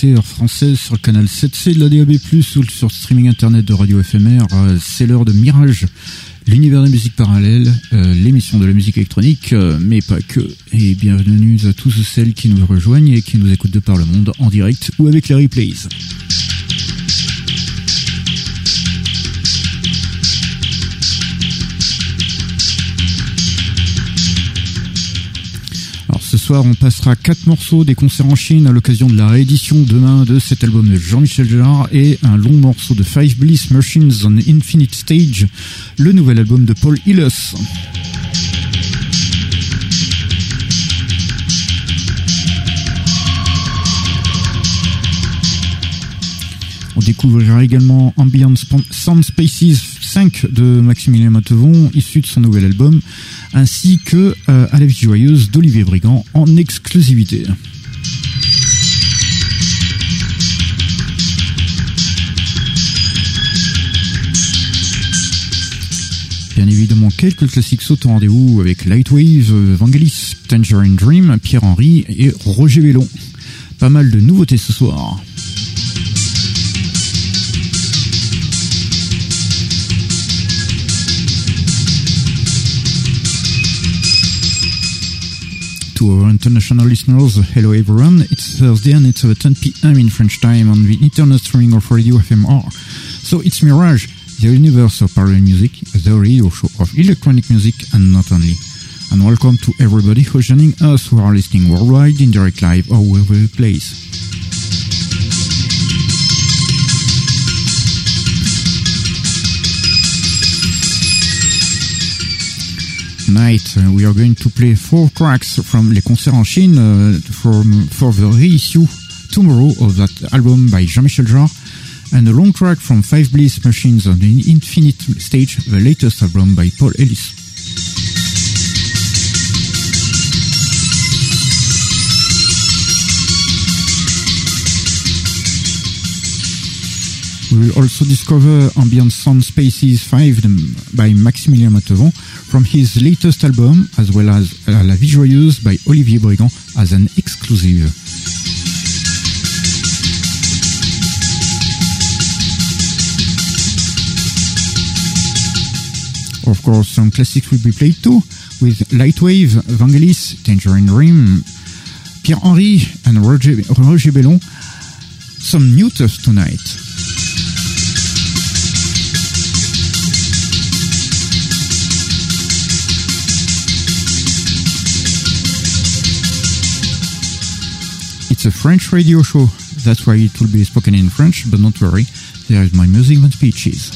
22h passées, heure française, sur le canal 7C de la DAB+, ou sur streaming internet de Radio FMR. Euh, C'est l'heure de Mirage, l'univers des musiques parallèles, euh, l'émission de la musique électronique, euh, mais pas que. Et bienvenue à tous celles qui nous rejoignent et qui nous écoutent de par le monde, en direct ou avec les replays. Ce soir, on passera quatre morceaux des concerts en Chine à l'occasion de la réédition demain de cet album de Jean-Michel Jarre et un long morceau de Five Bliss Machines on Infinite Stage, le nouvel album de Paul Hillis. On découvrira également Ambient Sound Spaces 5 de Maximilien Matevon, issu de son nouvel album, ainsi que euh, À la vie joyeuse d'Olivier Brigand en exclusivité. Bien évidemment, quelques classiques sautent au rendez-vous avec Lightwave, Vangelis, Tangerine Dream, Pierre-Henry et Roger Vélon. Pas mal de nouveautés ce soir. To our international listeners, hello everyone. It's Thursday and it's 10 p.m. in French time on the internet streaming of Radio FMR. So it's Mirage, the universe of parallel music, the radio show of electronic music and not only. And welcome to everybody who's joining us who are listening worldwide in direct live or wherever place. Tonight, uh, we are going to play four tracks from Les Concerts en Chine uh, from, for the reissue tomorrow of that album by Jean-Michel Jarre and a long track from Five Bliss Machines on the Infinite Stage, the latest album by Paul Ellis. We will also discover Ambient Sound Spaces 5 um, by Maximilien Matevon from his latest album, as well as uh, La Vie by Olivier Brigand as an exclusive. Of course, some classics will be played too, with Lightwave, Vangelis, Tangerine Rim, Pierre-Henry, and Roger, Roger Bellon. Some new stuff tonight. It's a French radio show, that's why it will be spoken in French, but don't worry, there is my music and speeches.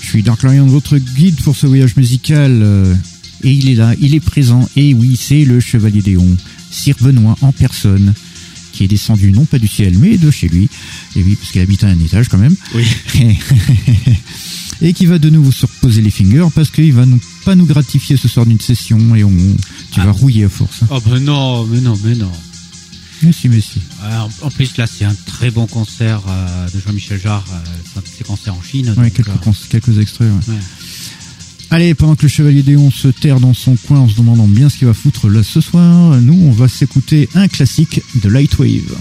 Je suis Dark Lion, votre guide pour ce voyage musical, euh, et il est là, il est présent, et oui, c'est le Chevalier Déon, Sir Benoît en personne, qui est descendu non pas du ciel, mais de chez lui, et oui, parce qu'il habite à un étage quand même. Oui. et qui va de nouveau se reposer les fingers parce qu'il va nous, pas nous gratifier ce soir d'une session et on, tu Ah. vas rouiller à force. hein. Oh ben non, mais non, mais non. Mais si, mais si. En- plus là, c'est un très bon concert euh, de Jean-Michel Jarre. euh, c'est un de ses concerts en Chine. Ouais, donc, quelques, euh, quelques extraits. ouais. ouais. Allez, pendant que le Chevalier Déon se terre dans son coin en se demandant bien ce qu'il va foutre là ce soir, nous, on va s'écouter un classique de Lightwave.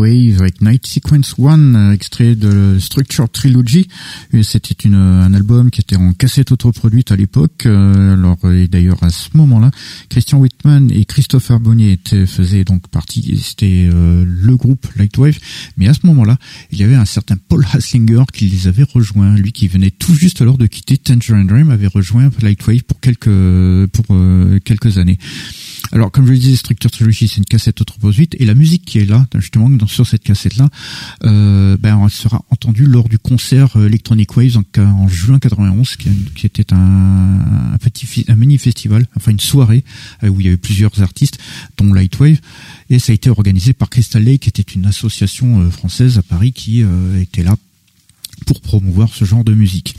Lightwave avec Night Sequence 1, euh, extrait de Structure Trilogy. C'était une, un album qui était en cassette autoproduite à l'époque. Euh, alors, et d'ailleurs, à ce moment-là, Christian Whitman et Christopher Bonnier étaient, faisaient donc partie, c'était euh, le groupe Lightwave. Mais à ce moment-là, il y avait un certain Paul Haslinger qui les avait rejoints. Lui qui venait tout juste alors de quitter Tangerine Dream avait rejoint Lightwave pour quelques, pour quelques années. Alors, comme je le disais, Structure Trilogy, c'est une cassette autoproduite et la musique qui est là, justement, sur cette cassette-là, euh, ben, elle sera entendue lors du concert euh, Electronic Waves en, juin 91, qui, était un, petit, un mini festival, enfin une soirée euh, où il y avait plusieurs artistes, dont Lightwave, et ça a été organisé par Crystal Lake, qui était une association française à Paris qui était là pour promouvoir ce genre de musique.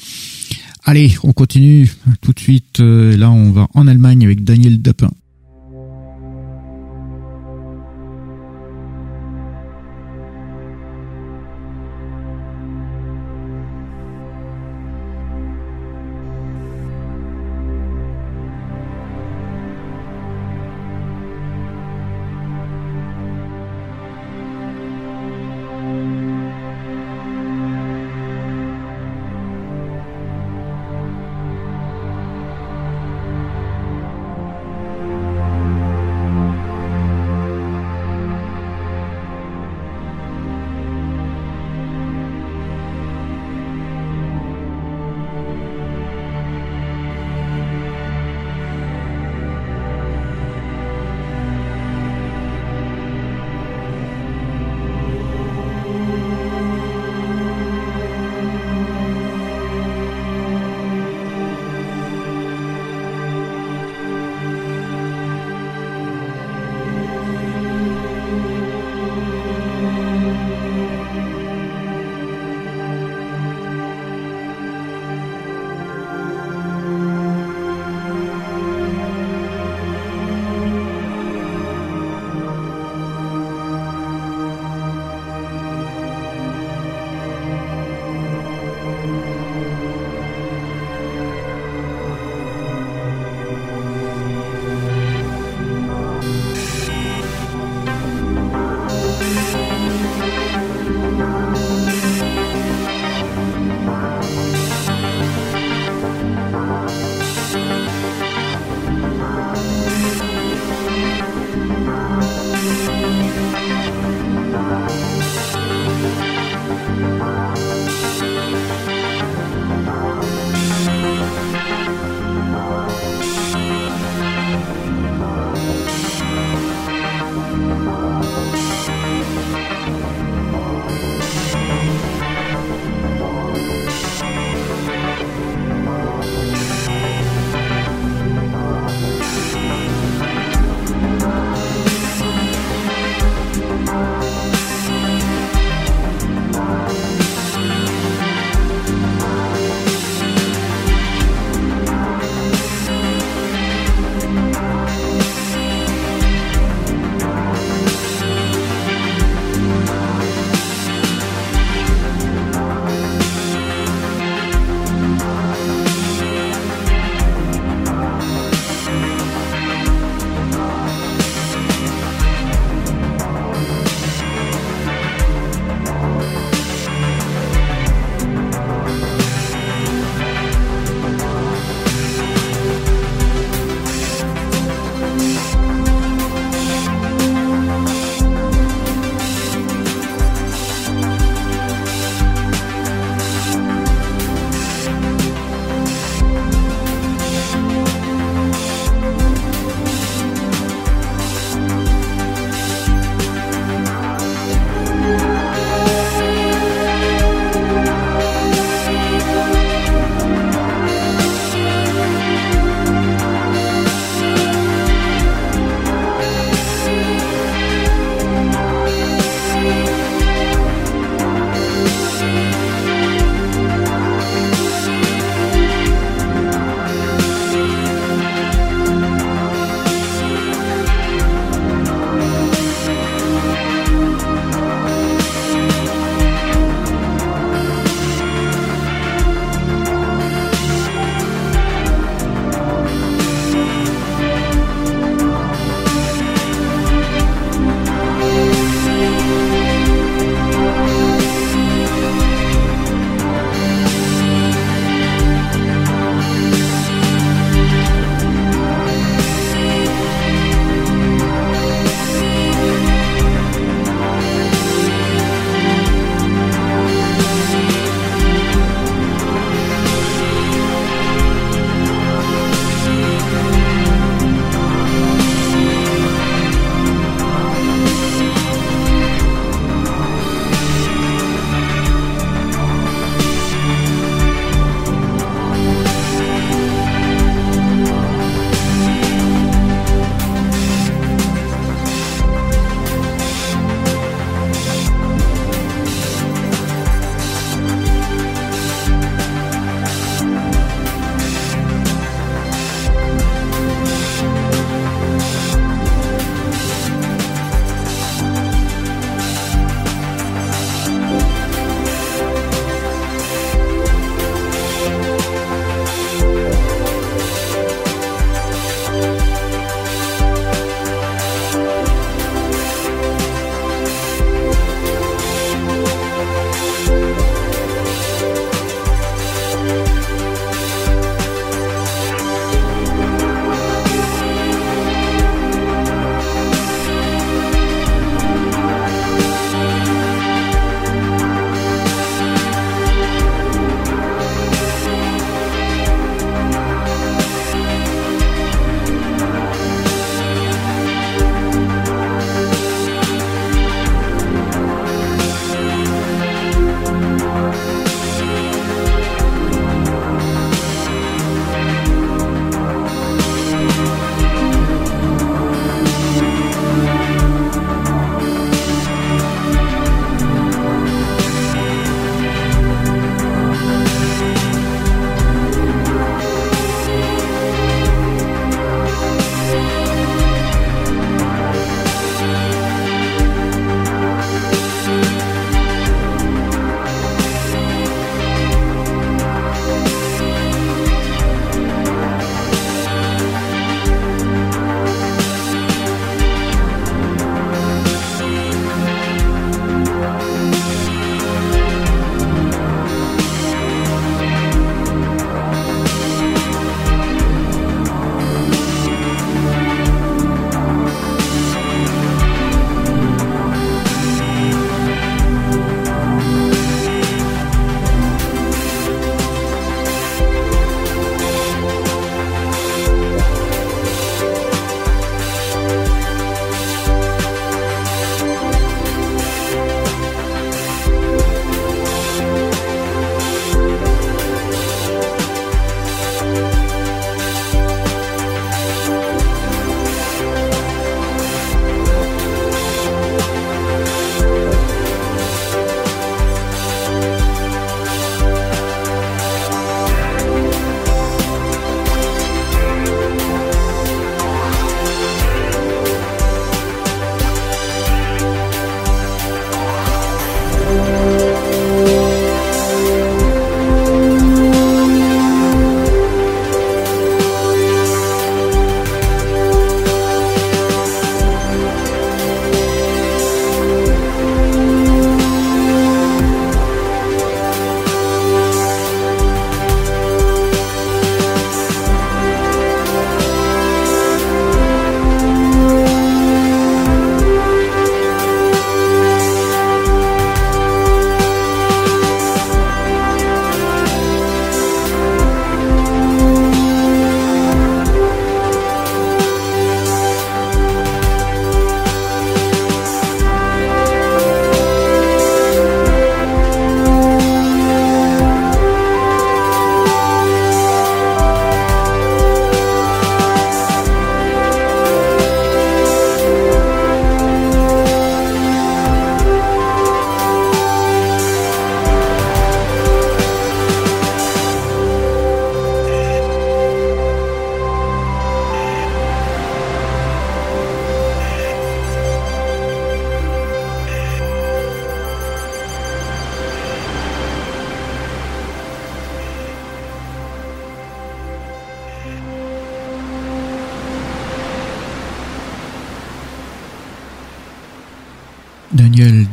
Allez, on continue tout de suite. là, on va en Allemagne avec Daniel Dapin.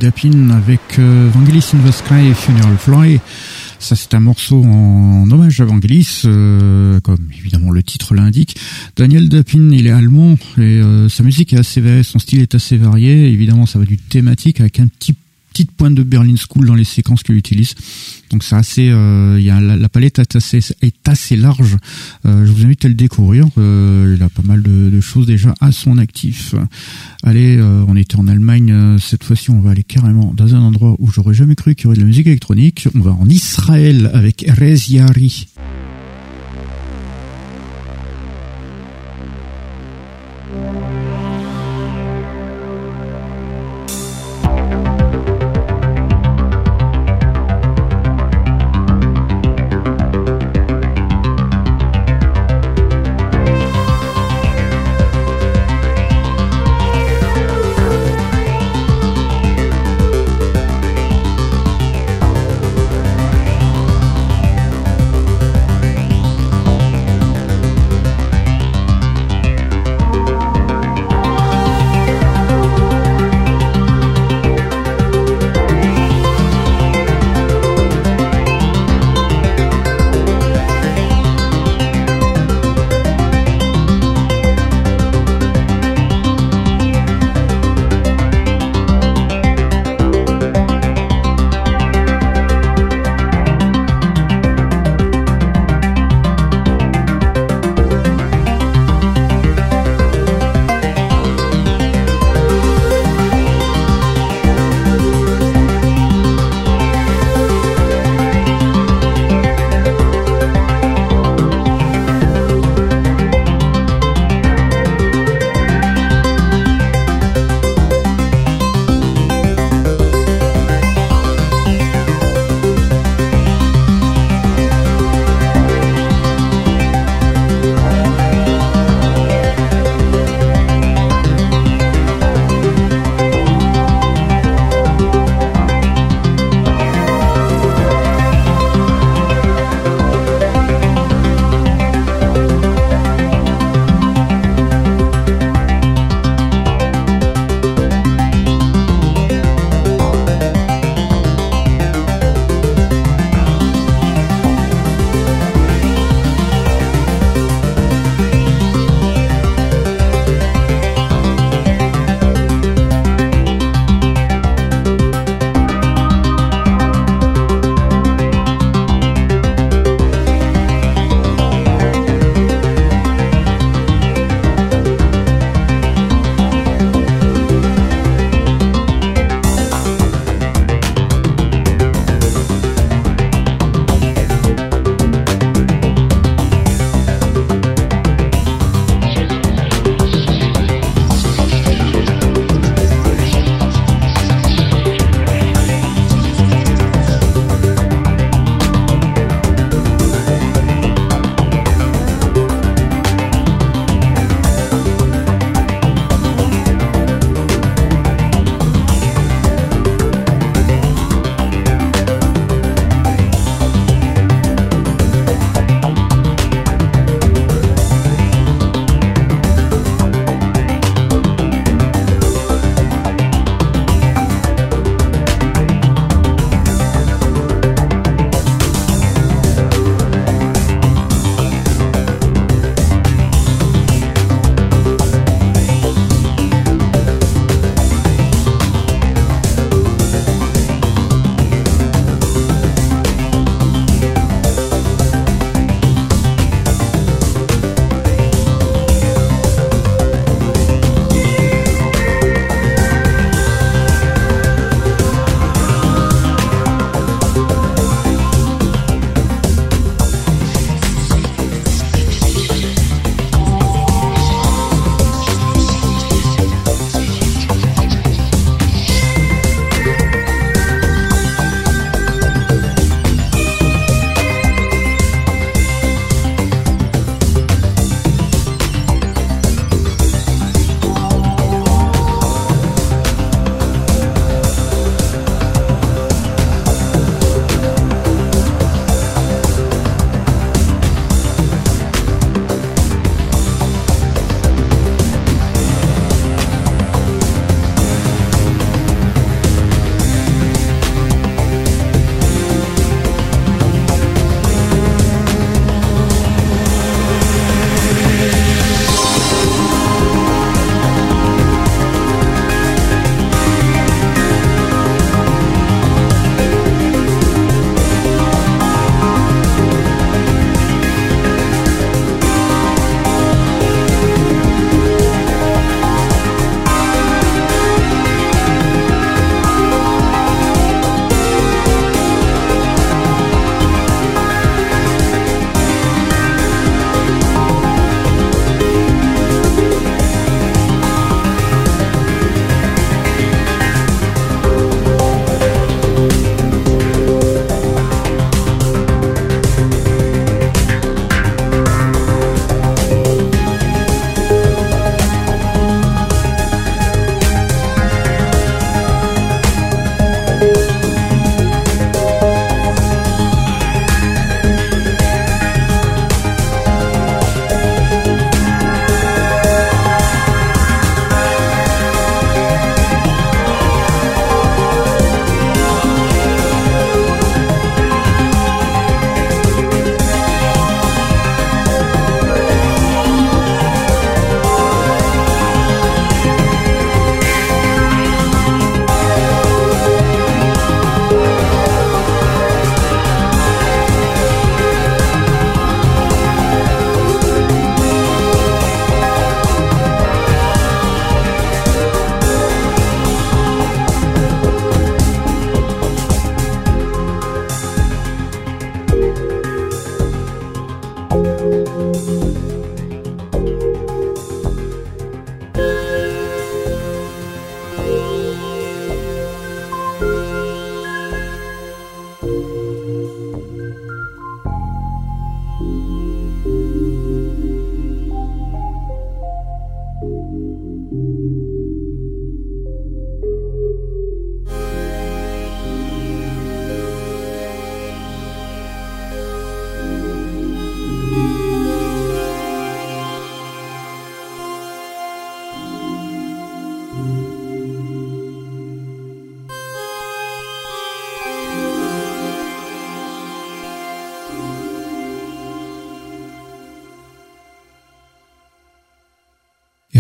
Dapin avec euh, Vangelis in the Sky Funeral Fly. Ça, c'est un morceau en hommage à Vangelis, euh, comme évidemment le titre l'indique. Daniel Dapin, il est allemand et euh, sa musique est assez variée, son style est assez varié. Évidemment, ça va du thématique avec un petit petite pointe de Berlin School dans les séquences qu'il utilise. Donc c'est assez, euh, y a la, palette est assez, est assez large. Euh, je vous invite à le découvrir. Il a pas mal de, choses déjà à son actif. Allez, on était en Allemagne cette fois-ci. On va aller carrément dans un endroit où j'aurais jamais cru qu'il y aurait de la musique électronique. On va en Israël avec Erez Yari.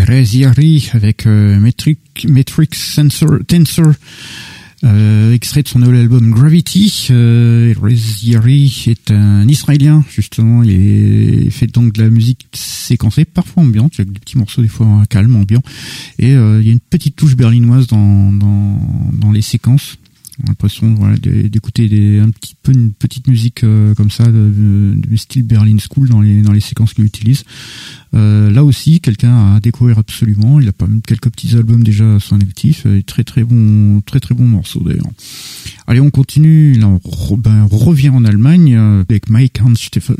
Graziari avec euh, Metric, Tensor, euh, extrait de son nouvel album Gravity. Euh, Graziari est un Israélien, justement. Il, fait donc de la musique séquencée, parfois ambiante, avec des petits morceaux des fois calmes, ambiants. Et euh, il y a une petite touche berlinoise dans les séquences l'impression voilà, d'écouter un petit peu une petite musique euh, comme ça du style Berlin School dans les dans les séquences qu'il utilise. Euh, là aussi, quelqu'un à découvrir absolument. Il a pas quelques petits albums déjà à son actif. Euh, très très bon très très bon morceau d'ailleurs. Allez, on continue. On, ben, revient en Allemagne avec Mike Hans Steffel.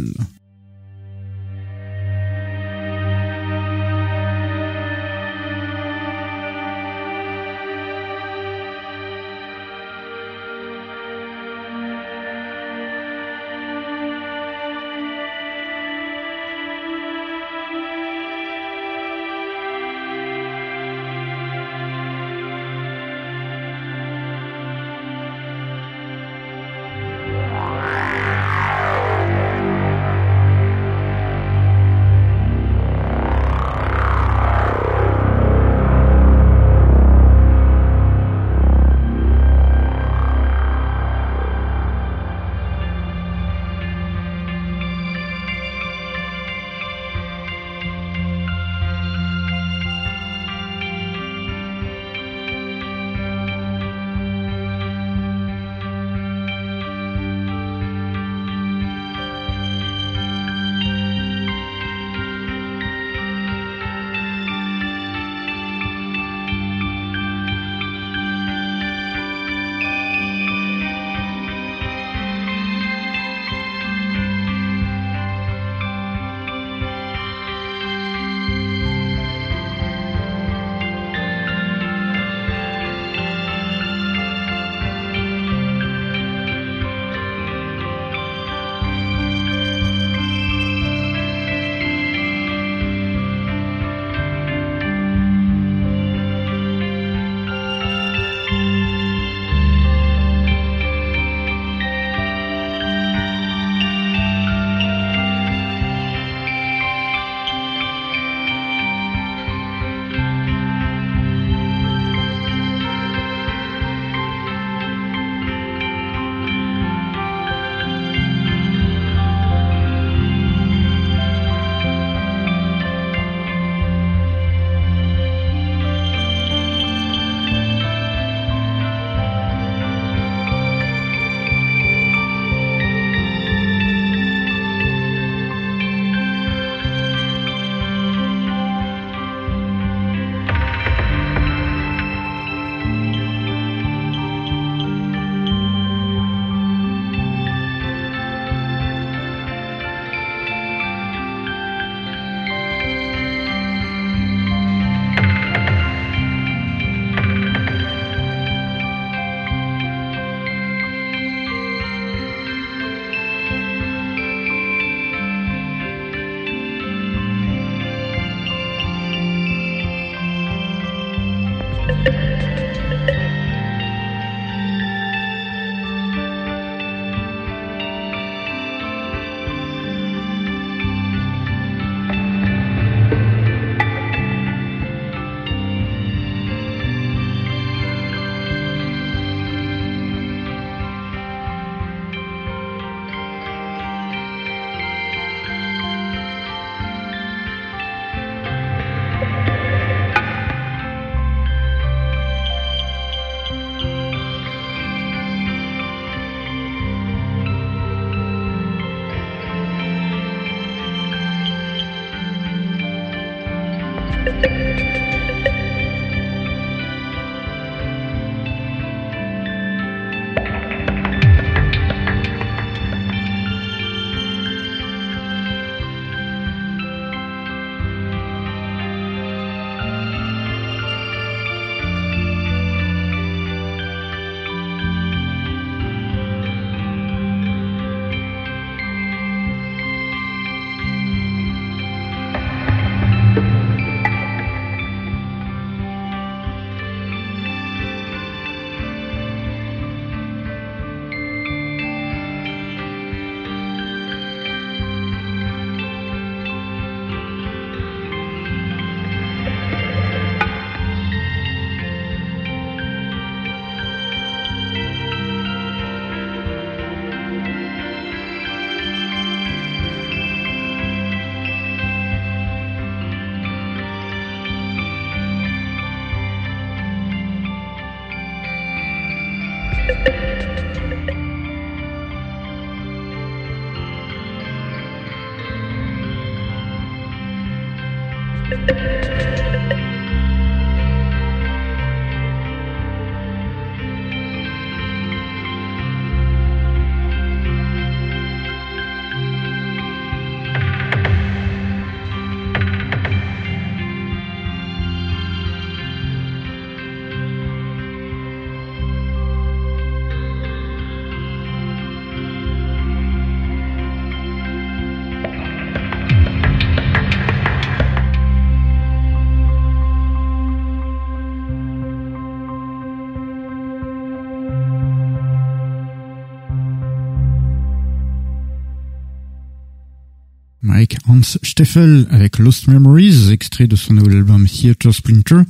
Steffel avec Lost Memories, extrait de son nouvel album Theater Splinter.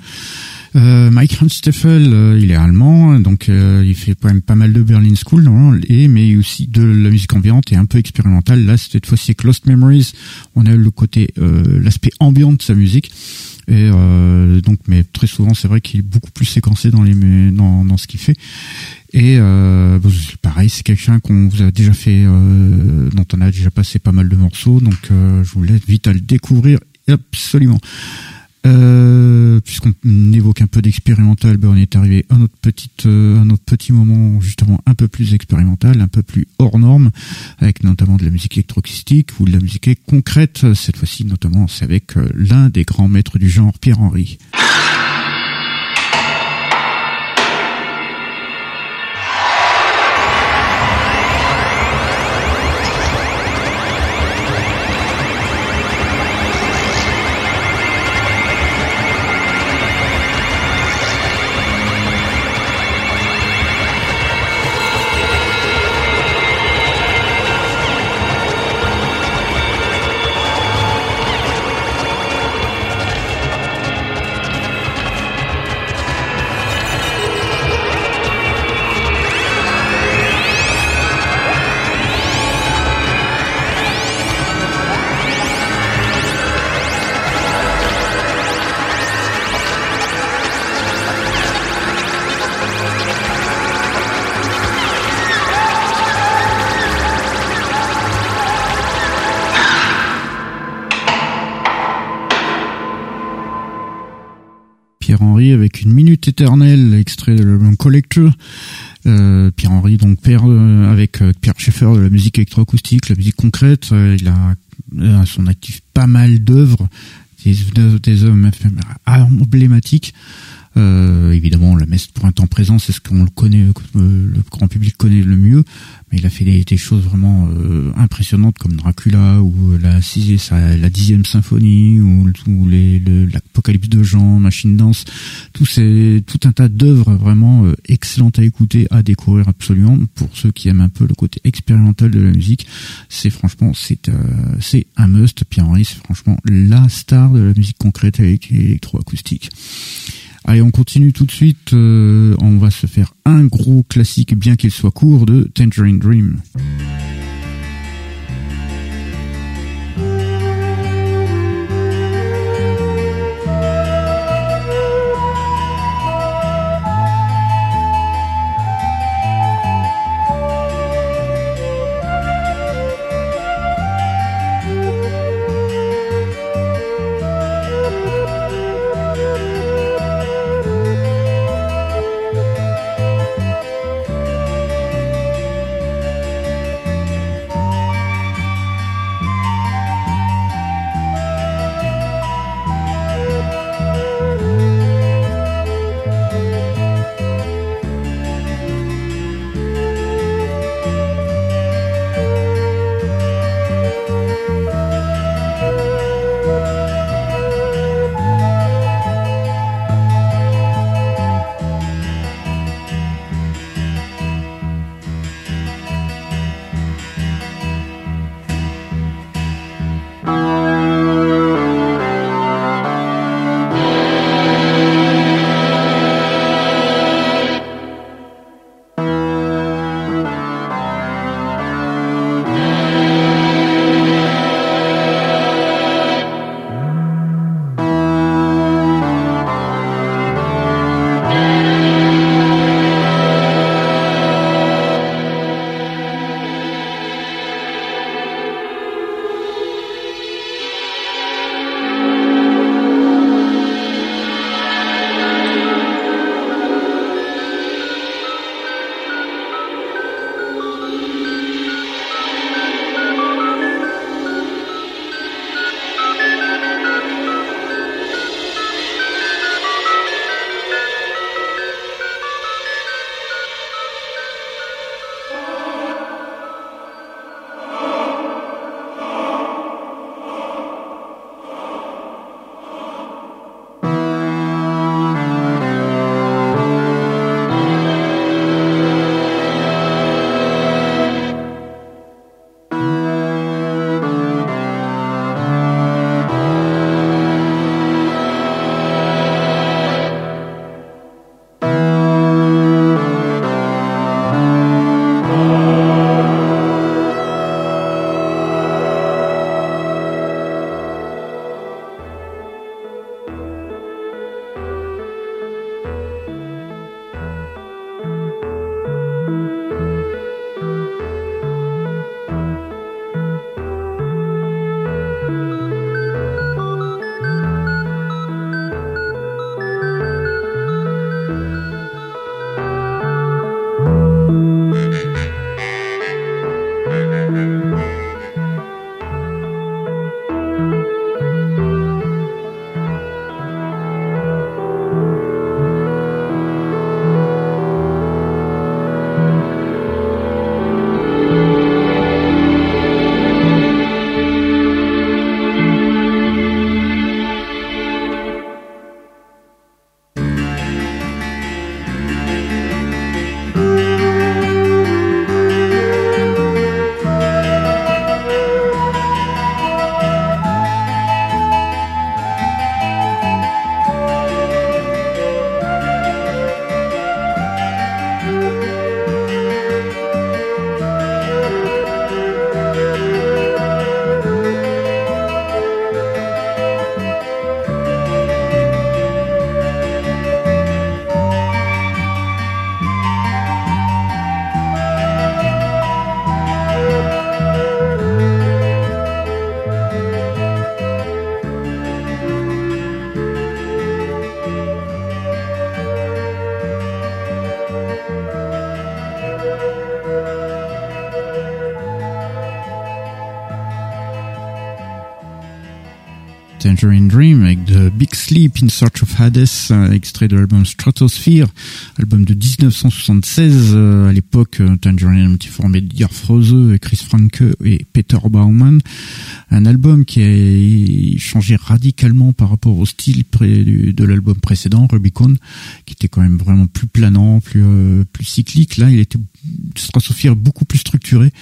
Euh, Mike Hans Steffel, euh, il est allemand, donc euh, il fait quand même pas mal de Berlin School, mais aussi de la musique ambiante et un peu expérimentale. Là, cette fois-ci avec Lost Memories, on a le côté, l'aspect ambiant de sa musique. Et donc, mais très souvent, c'est vrai qu'il est beaucoup plus séquencé dans ce qu'il fait. Et euh, pareil, c'est quelqu'un qu'on vous a déjà fait, euh, dont on a déjà passé pas mal de morceaux, donc euh, je vous laisse vite à le découvrir absolument. Euh, puisqu'on évoque un peu d'expérimental, ben on est arrivé à notre petite, euh, petit moment justement un peu plus expérimental, un peu plus hors norme, avec notamment de la musique électroacoustique ou de la musique concrète. Cette fois-ci, notamment, c'est avec l'un des grands maîtres du genre, Pierre Henry. Éternel, extrait de l'album Collector. Euh, Pierre Henry, donc père euh, avec euh, Pierre Schaeffer de la musique électroacoustique, la musique concrète. il a à son actif pas mal d'œuvres, des, des œuvres emblématiques. Euh, évidemment, la messe pour un temps présent, c'est ce qu'on le connaît, le grand public connaît le mieux. Mais il a fait des, choses vraiment euh, impressionnantes comme Dracula ou la la dixième symphonie ou, l'Apocalypse de Jean, Machine Dance, tout c'est tout un tas d'œuvres vraiment euh, excellentes à écouter, à découvrir absolument. Pour ceux qui aiment un peu le côté expérimental de la musique, c'est franchement c'est c'est un must. Pierre Henry, c'est franchement la star de la musique concrète avec électroacoustique. Allez, on continue tout de suite. Euh, on va se faire un gros classique, bien qu'il soit court, de Tangerine Dream. In Search of Hades, extrait de l'album Stratosphere, album de 1976. à l'époque, Tangerine était formé Chris Franke et Peter Baumann. Un album qui a changé radicalement par rapport au style de l'album précédent, Rubicon, qui était quand même vraiment plus planant, plus plus cyclique. Là, il était Stratosphere beaucoup plus structuré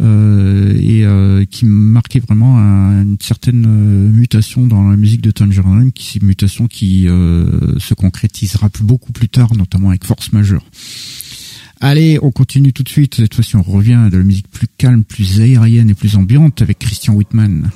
euh, et euh, qui marquait vraiment une certaine euh, mutation dans la musique de Tangerine, qui une mutation qui se concrétisera beaucoup plus tard, notamment avec Force Majeure. Allez, on continue tout de suite. Cette fois-ci, on revient à de la musique plus calme, plus aérienne et plus ambiante avec Christian Whitman.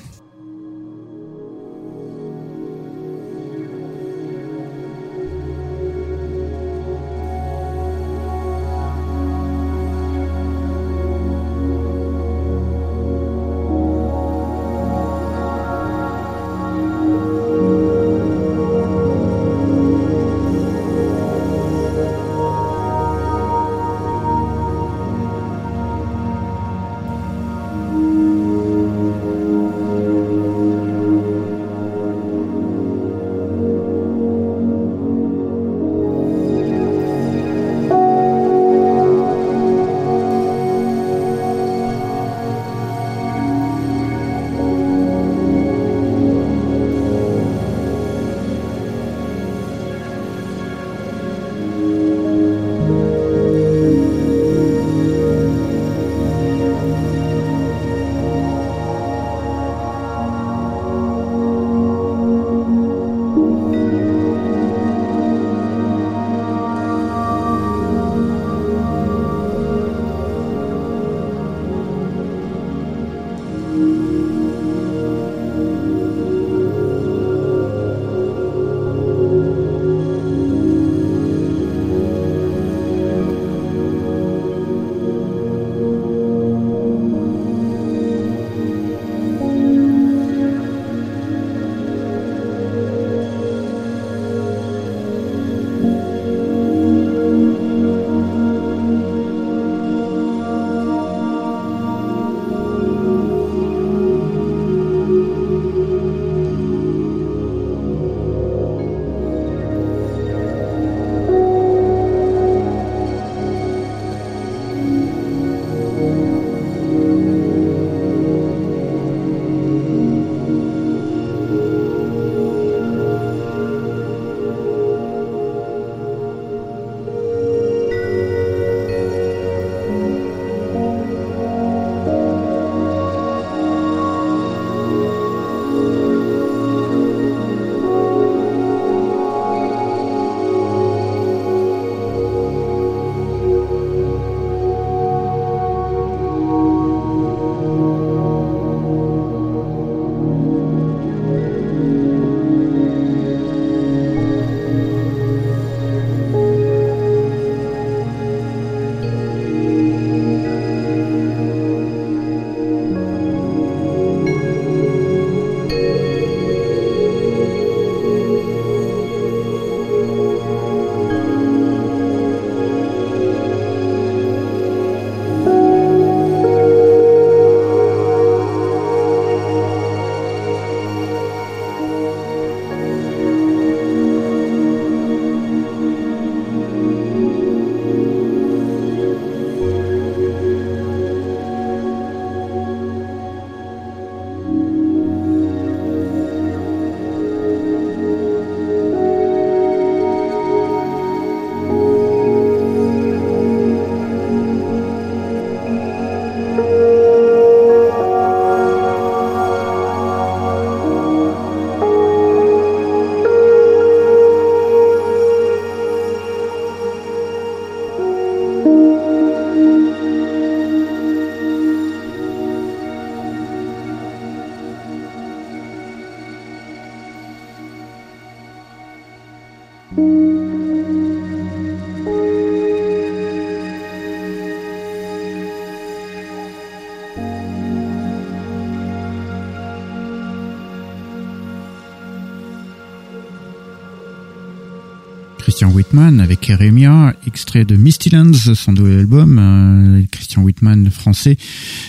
Whitman avec Eremia, extrait de Misty Lands, son nouvel album, euh, Christian Whitman français,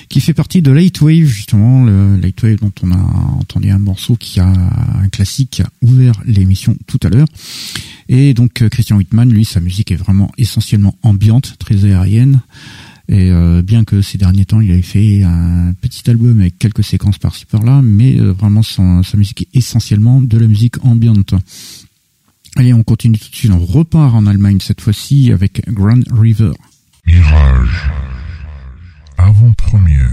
qui fait partie de Lightwave, justement, le Lightwave dont on a entendu un morceau qui a un classique qui a ouvert l'émission tout à l'heure. Et donc Christian Whitman, lui, sa musique est vraiment essentiellement ambiante, très aérienne. Et euh, bien que ces derniers temps, il avait fait un petit album avec quelques séquences par-ci par-là, mais euh, vraiment sa musique est essentiellement de la musique ambiante. Allez, on continue tout de suite, on repart en Allemagne cette fois-ci avec Grand River. Mirage. Avant-première.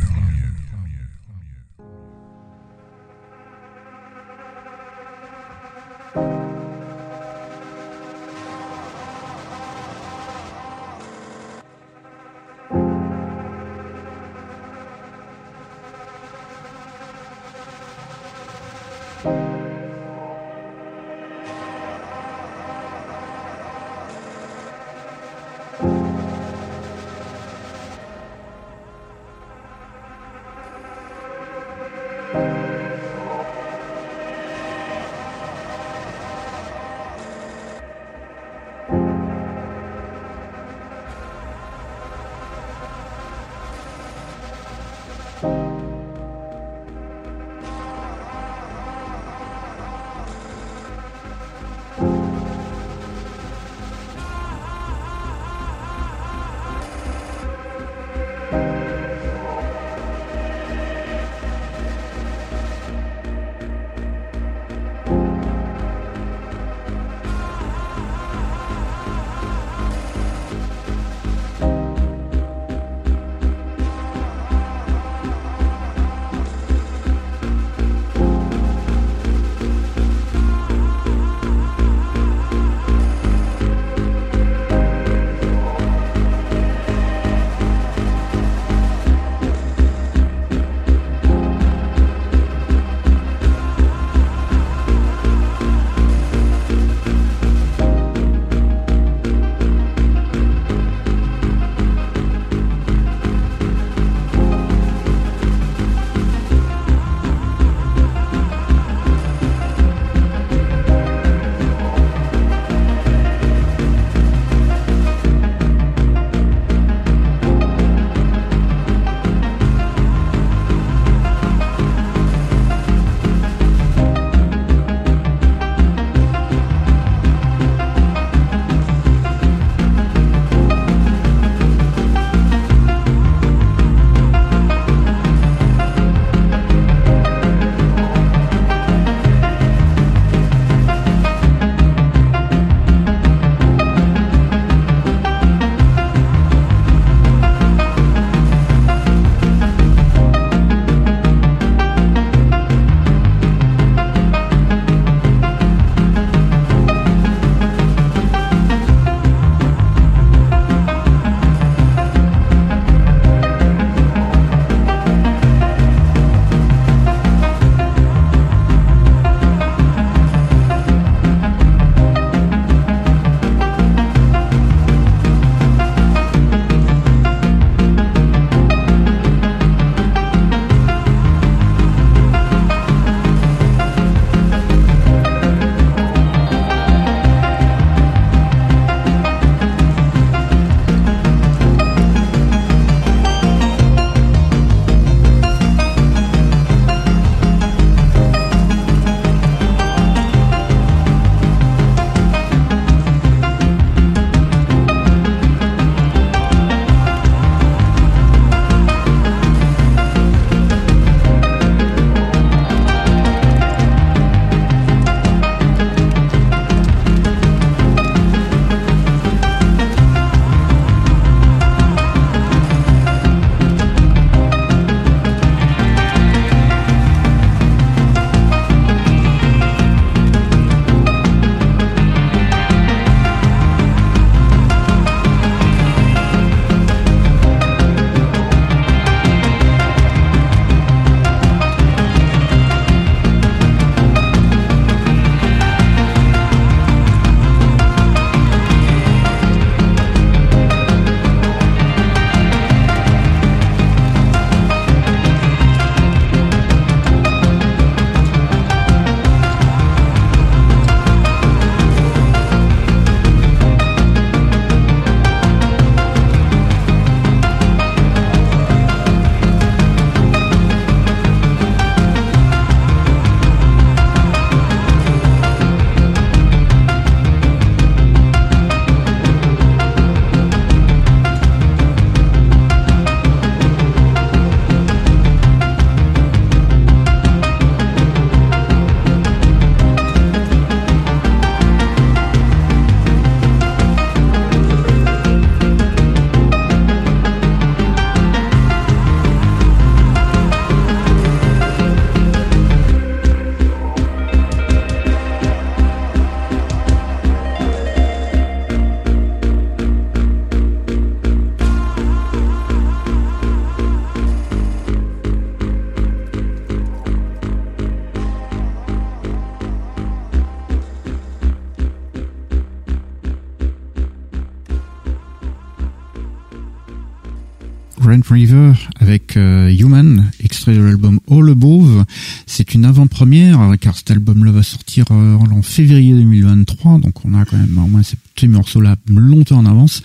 Février 2023, donc on a quand même au moins ces morceaux-là longtemps en avance.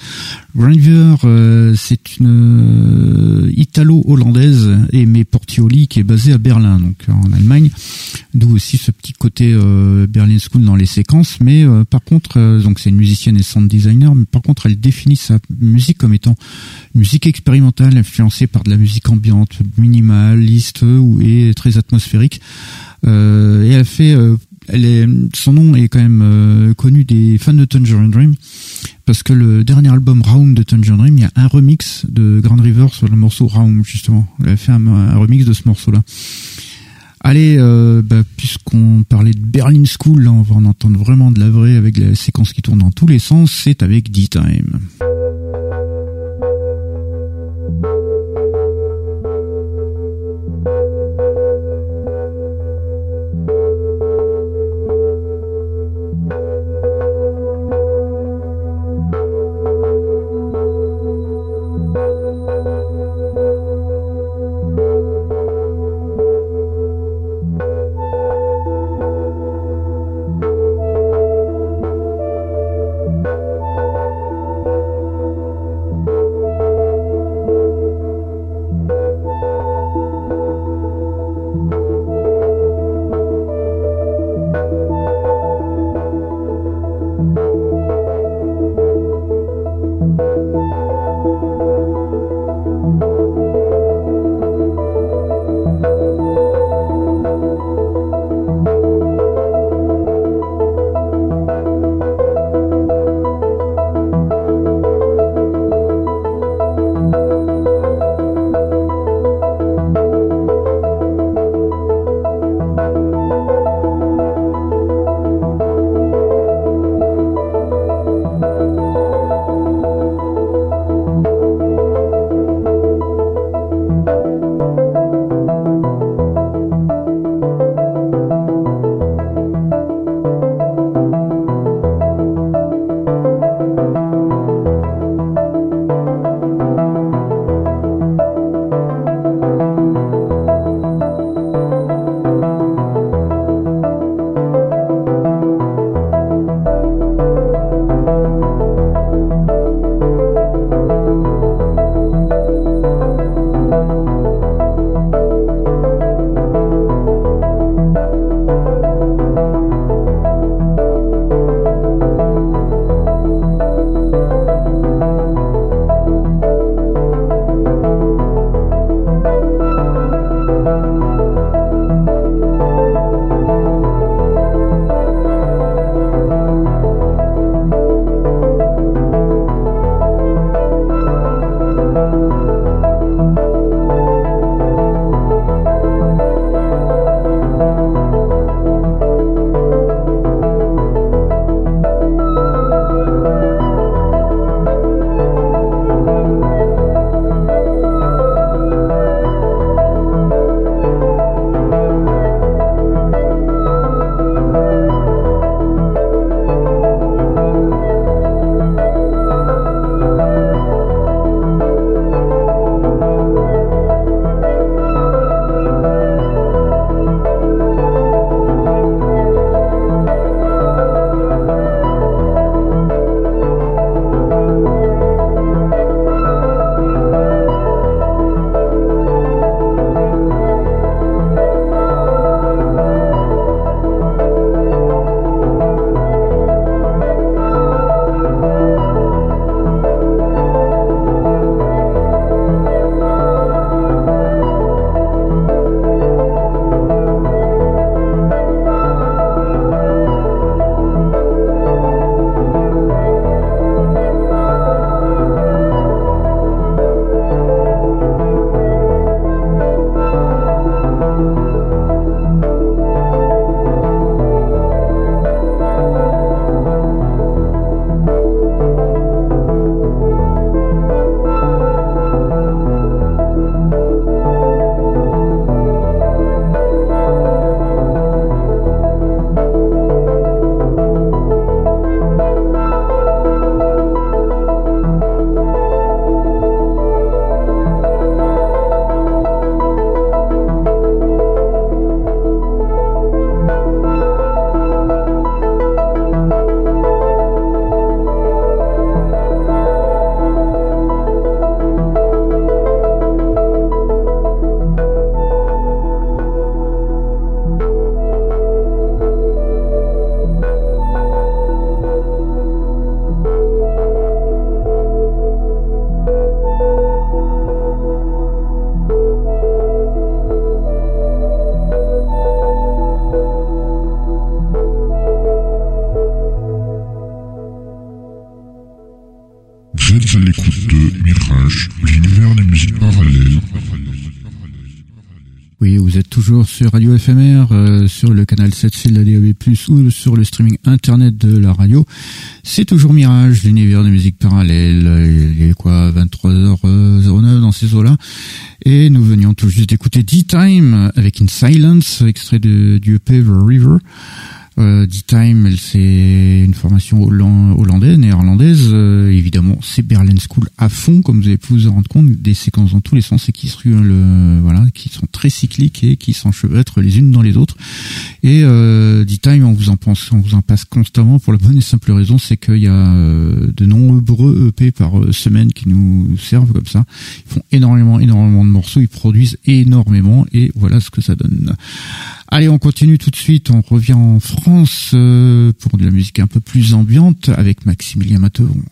Grand River, euh, c'est une italo-hollandaise, Aimée Portioli, qui est basée à Berlin, donc en Allemagne, d'où aussi ce petit côté Berlin School dans les séquences. Mais par contre, donc c'est une musicienne et sound designer, mais par contre elle définit sa musique comme étant musique expérimentale influencée par de la musique ambiante, minimaliste ou et très atmosphérique. Euh, et elle fait, euh, elle est, son nom est quand même euh, connu des fans de Tangerine Dream parce que le dernier album Raum de Tangerine Dream, il y a un remix de Grand River sur le morceau Raum justement. Elle a fait un, remix de ce morceau-là. Allez, bah, puisqu'on parlait de Berlin School, là, on va en entendre vraiment de la vraie avec la séquence qui tourne dans tous les sens. C'est avec D-Time. Toujours Mirage, l'univers de musique parallèle. Il est quoi, 23h09 dans ces eaux-là. Et nous venions tout juste d'écouter D-Time avec In Silence, extrait de, du EP The River. Euh, D-Time, c'est une formation hollandaise, néerlandaise. Euh, évidemment, c'est Berlin School à fond, comme vous avez pu vous en rendre compte, des séquences dans tous les sens et qui se le, voilà, qui sont très cycliques et qui s'enchevêtrent les unes dans les autres. Et euh, D-Time, on vous en pense, on vous en passe constamment pour la bonne et simple raison, c'est qu'il y a euh, de nombreux EP par euh, semaine qui nous servent comme ça. Ils font énormément, énormément de morceaux, ils produisent énormément et voilà ce que ça donne. Allez, on continue tout de suite. On revient en France euh, pour de la musique un peu plus ambiante avec Maximilien Matevon.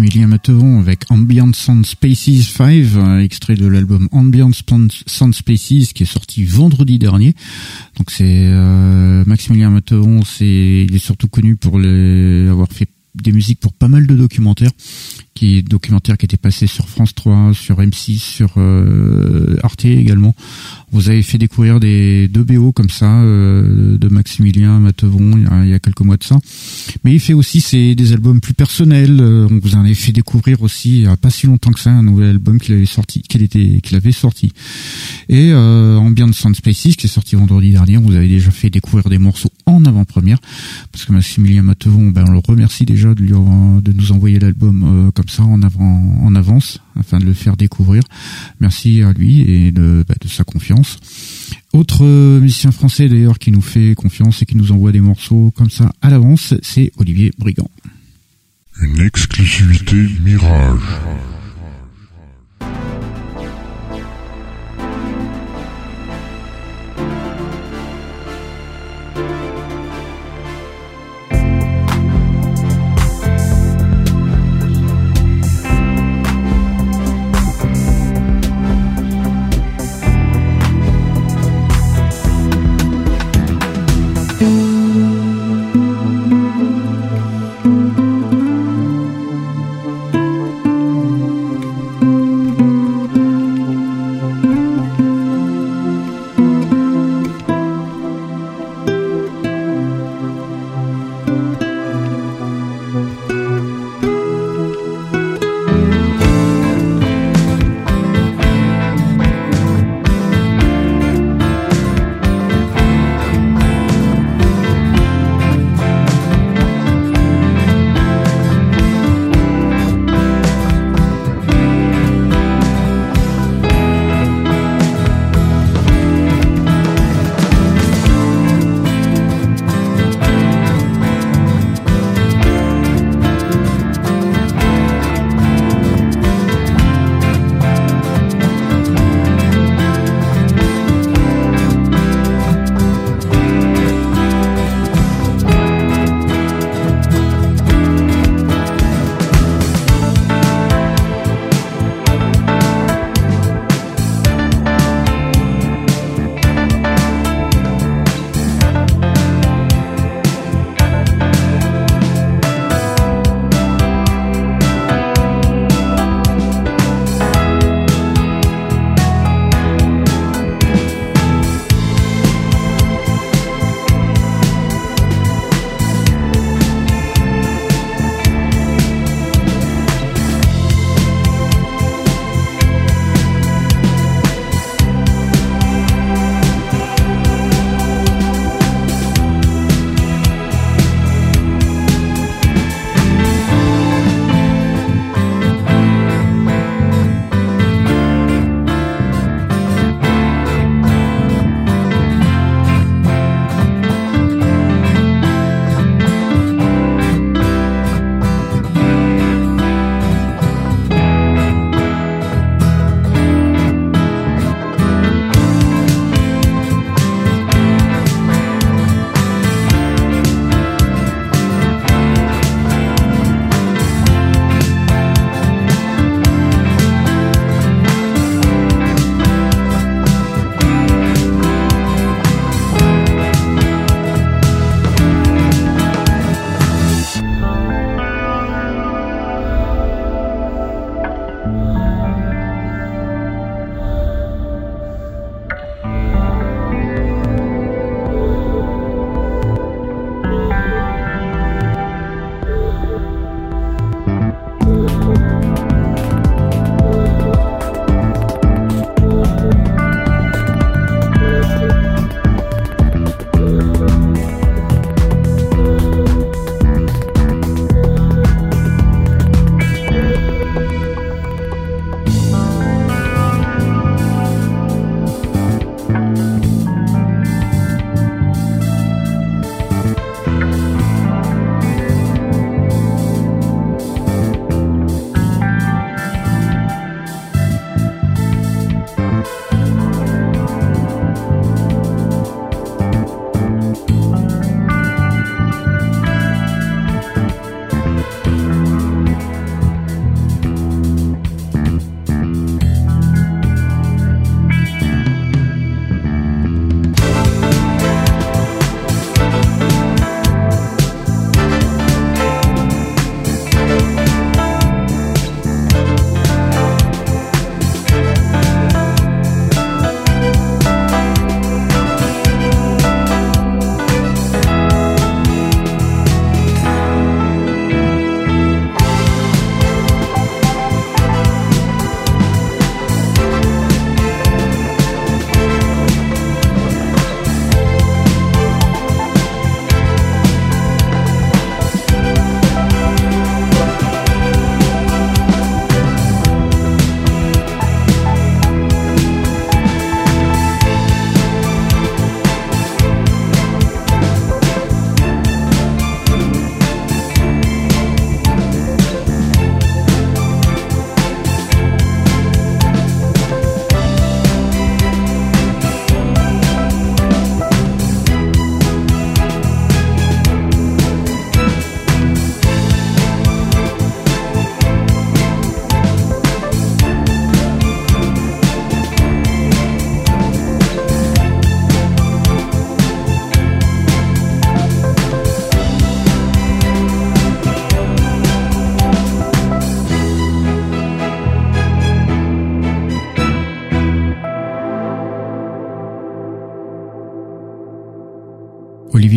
Maximilien Matevon avec Ambient Sound Spaces 5, extrait de l'album Ambient Sound Spaces qui est sorti vendredi dernier. Donc c'est euh, Maximilien Matevon, c'est il est surtout connu pour avoir fait des musiques pour pas mal de documentaires qui documentaires qui étaient passés sur France 3, sur M6, sur euh, Arte également. Vous avez fait découvrir des deux BO comme ça euh, de Maximilien Matevon il y, a, quelques mois de ça. Mais il fait aussi des albums plus personnels. Euh, on vous en avait fait découvrir aussi il y a pas si longtemps que ça un nouvel album qu'il avait sorti, qu'il était, qu'il avait sorti. Et euh, Ambient Sound Spaces qui est sorti vendredi dernier. Vous avez déjà fait découvrir des morceaux en avant-première parce que Maximilien Matevon, ben on le remercie déjà de, lui, de nous envoyer l'album euh, comme ça en avant, en avance afin de le faire découvrir. Merci à lui et de, bah, de sa confiance. Autre euh, musicien français d'ailleurs qui nous fait confiance et qui nous envoie des morceaux comme ça à l'avance, c'est Olivier Brigand. Une exclusivité Mirage.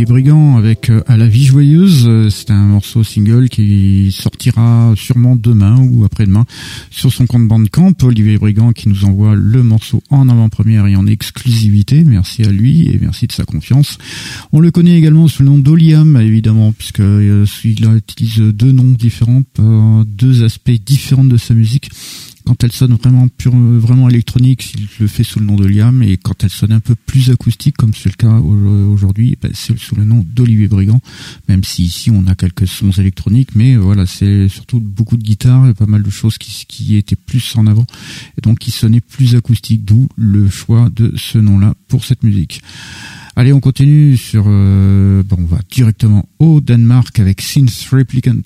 Olivier Brigand avec euh, À la vie joyeuse. Euh, c'est un morceau single qui sortira sûrement demain ou après-demain sur son compte Bandcamp. Olivier Brigand qui nous envoie le morceau en avant-première et en exclusivité. Merci à lui et merci de sa confiance. On le connaît également sous le nom d'Oliam, évidemment, puisqu'il euh, utilise deux noms différents, deux aspects différents de sa musique quand elle sonne vraiment pure, vraiment électronique, il le fait sous le nom de Liam, et quand elle sonne un peu plus acoustique, comme c'est le cas aujourd'hui, ben, c'est sous le nom d'Olivier Brigand, même si ici on a quelques sons électroniques, mais voilà, c'est surtout beaucoup de guitare et pas mal de choses qui, qui étaient plus en avant, et donc qui sonnaient plus acoustique, d'où le choix de ce nom-là pour cette musique. Allez, on continue sur, euh, bon, on va directement au Danemark avec Synth Replicant.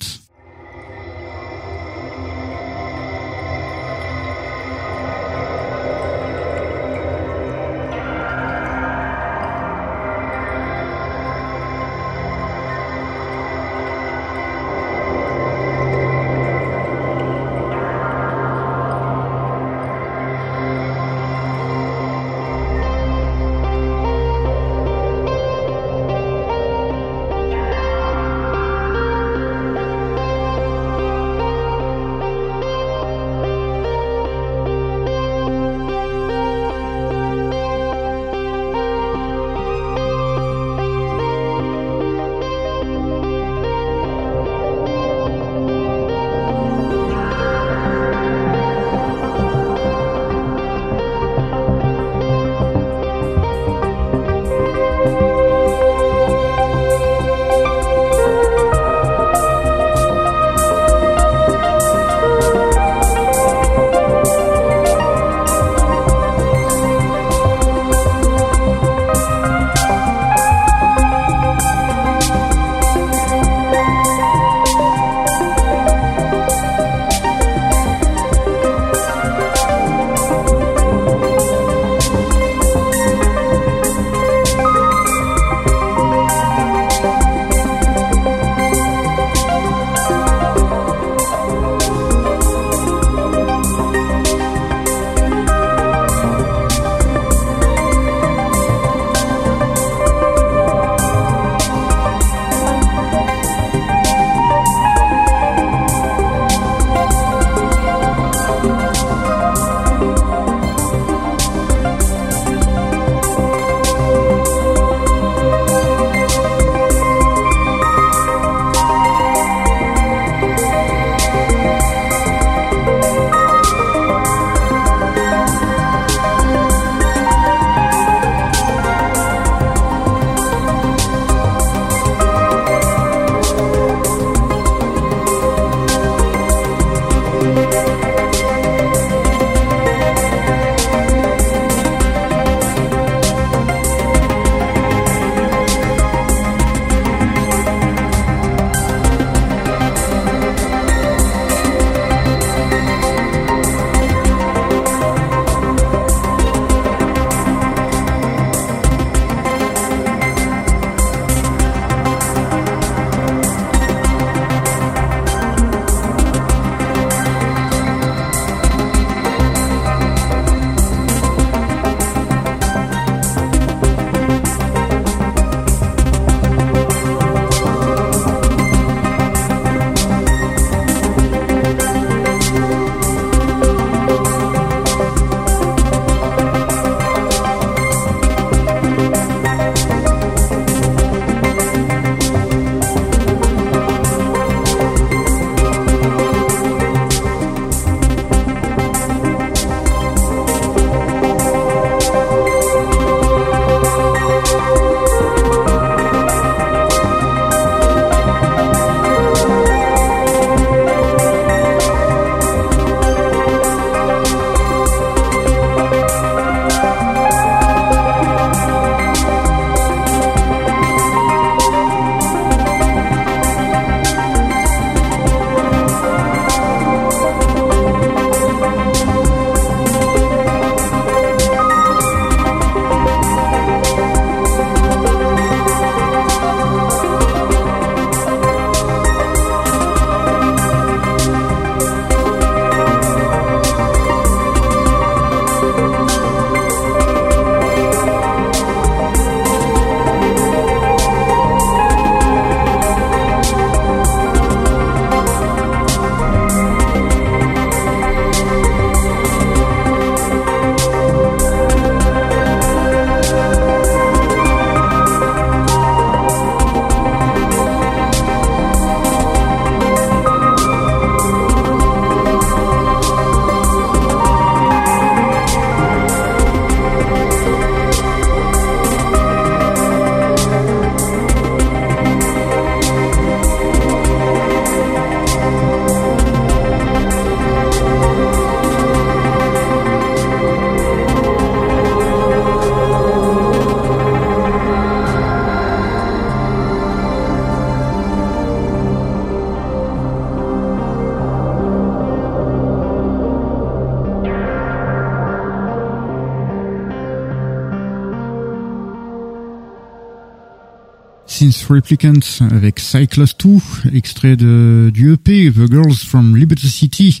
Since Replicants avec Cycloss 2, extrait de, du EP The Girls from Liberty City,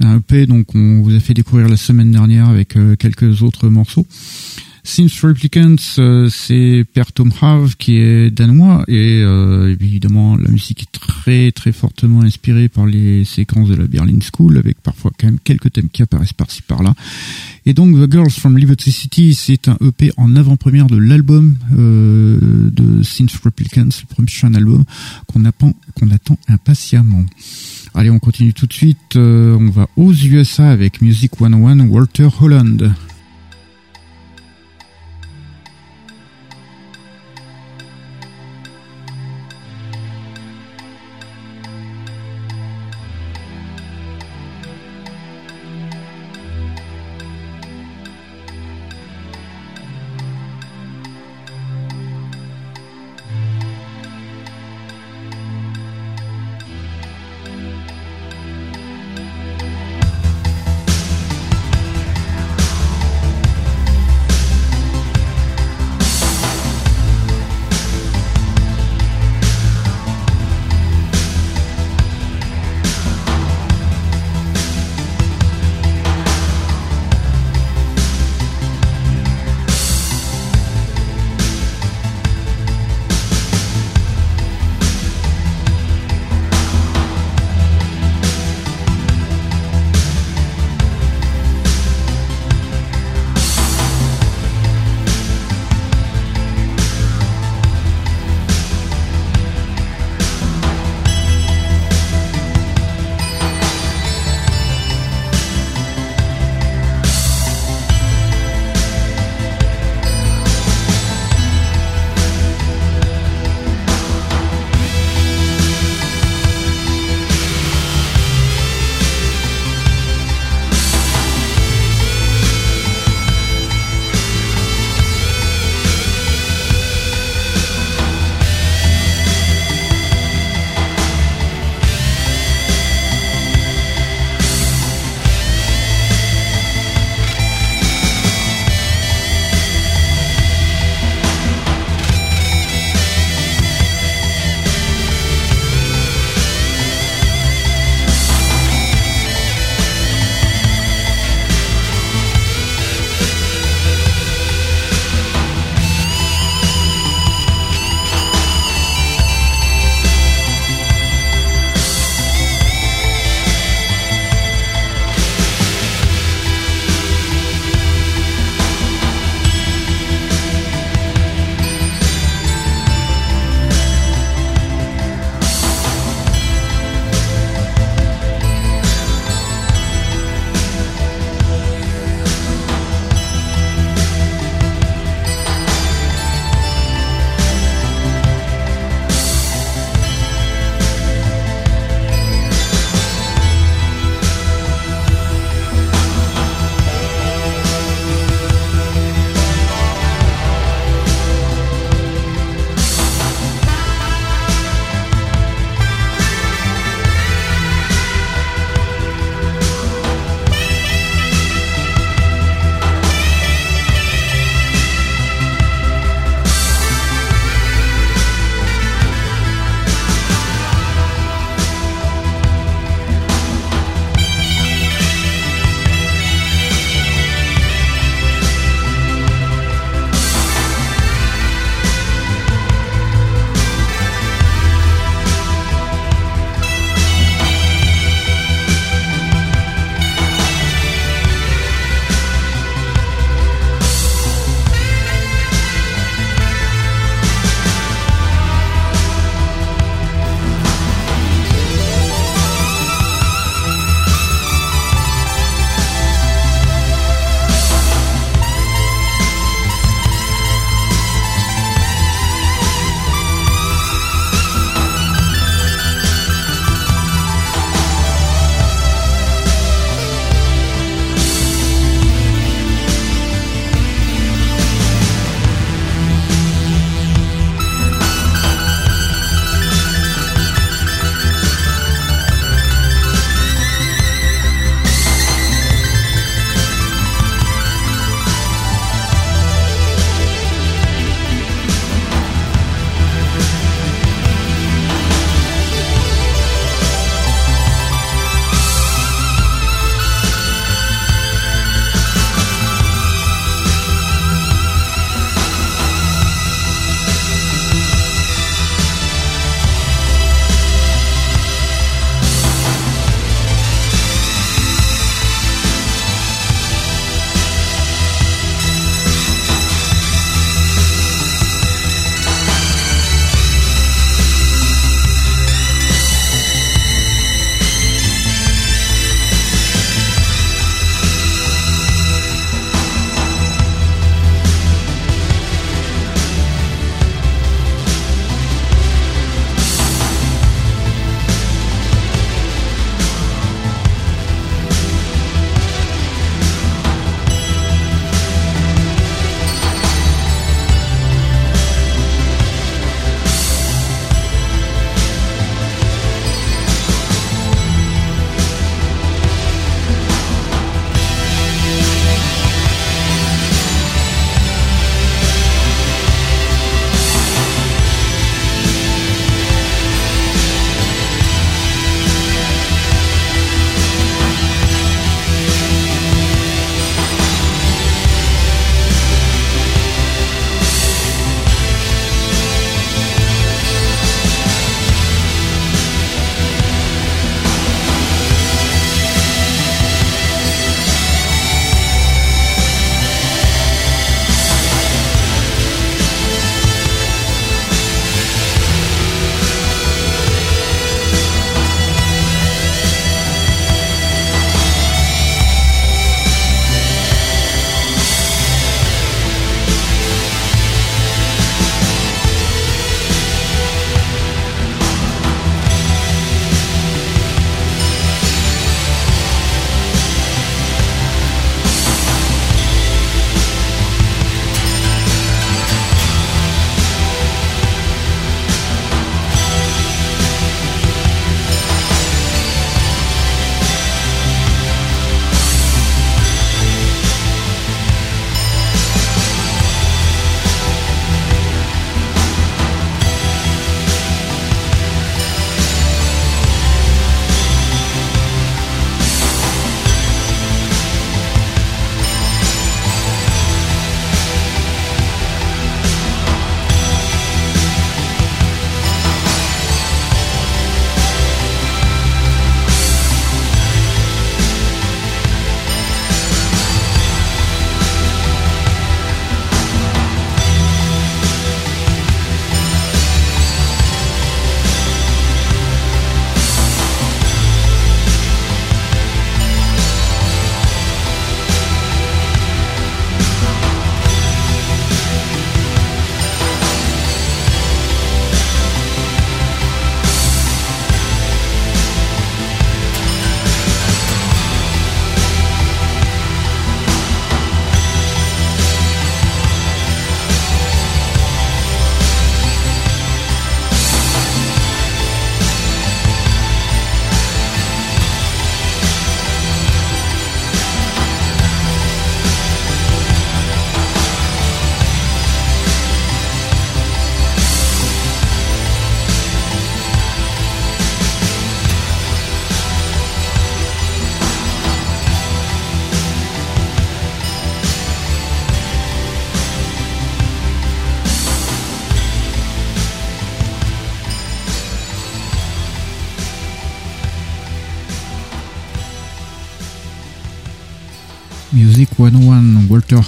un EP donc on vous a fait découvrir la semaine dernière avec euh, quelques autres morceaux. Since Replicants, euh, c'est Per Tom Have qui est danois et euh, évidemment la musique est très très fortement inspirée par les séquences de la Berlin School avec parfois quand même quelques thèmes qui apparaissent par-ci par-là. Et donc The Girls from Liberty City, c'est un EP en avant-première de l'album euh, Since Replicants, le premier album qu'on attend, qu'on attend impatiemment. Allez, on continue tout de suite. on va aux USA avec Music 101 Walter Holland.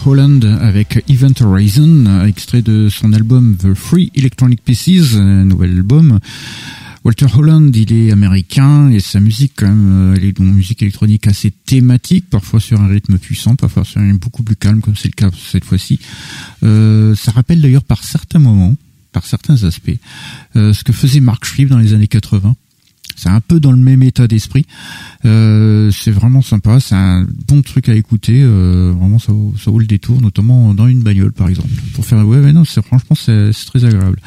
Holland avec Event Horizon, extrait de son album The Free Electronic Pieces, nouvel album. Walter Holland, il est américain et sa musique, quand même, elle est une musique électronique assez thématique, parfois sur un rythme puissant, parfois sur un rythme beaucoup plus calme, comme c'est le cas cette fois-ci. Euh, ça rappelle d'ailleurs par certains moments, par certains aspects, euh, ce que faisait Mark Shreve dans les années 80. C'est un peu dans le même état d'esprit. Euh, c'est vraiment sympa. C'est un bon truc à écouter. Euh, vraiment, ça vaut, ça vaut le détour, notamment dans une bagnole, par exemple. Pour faire ouais, mais non, c'est franchement c'est très agréable.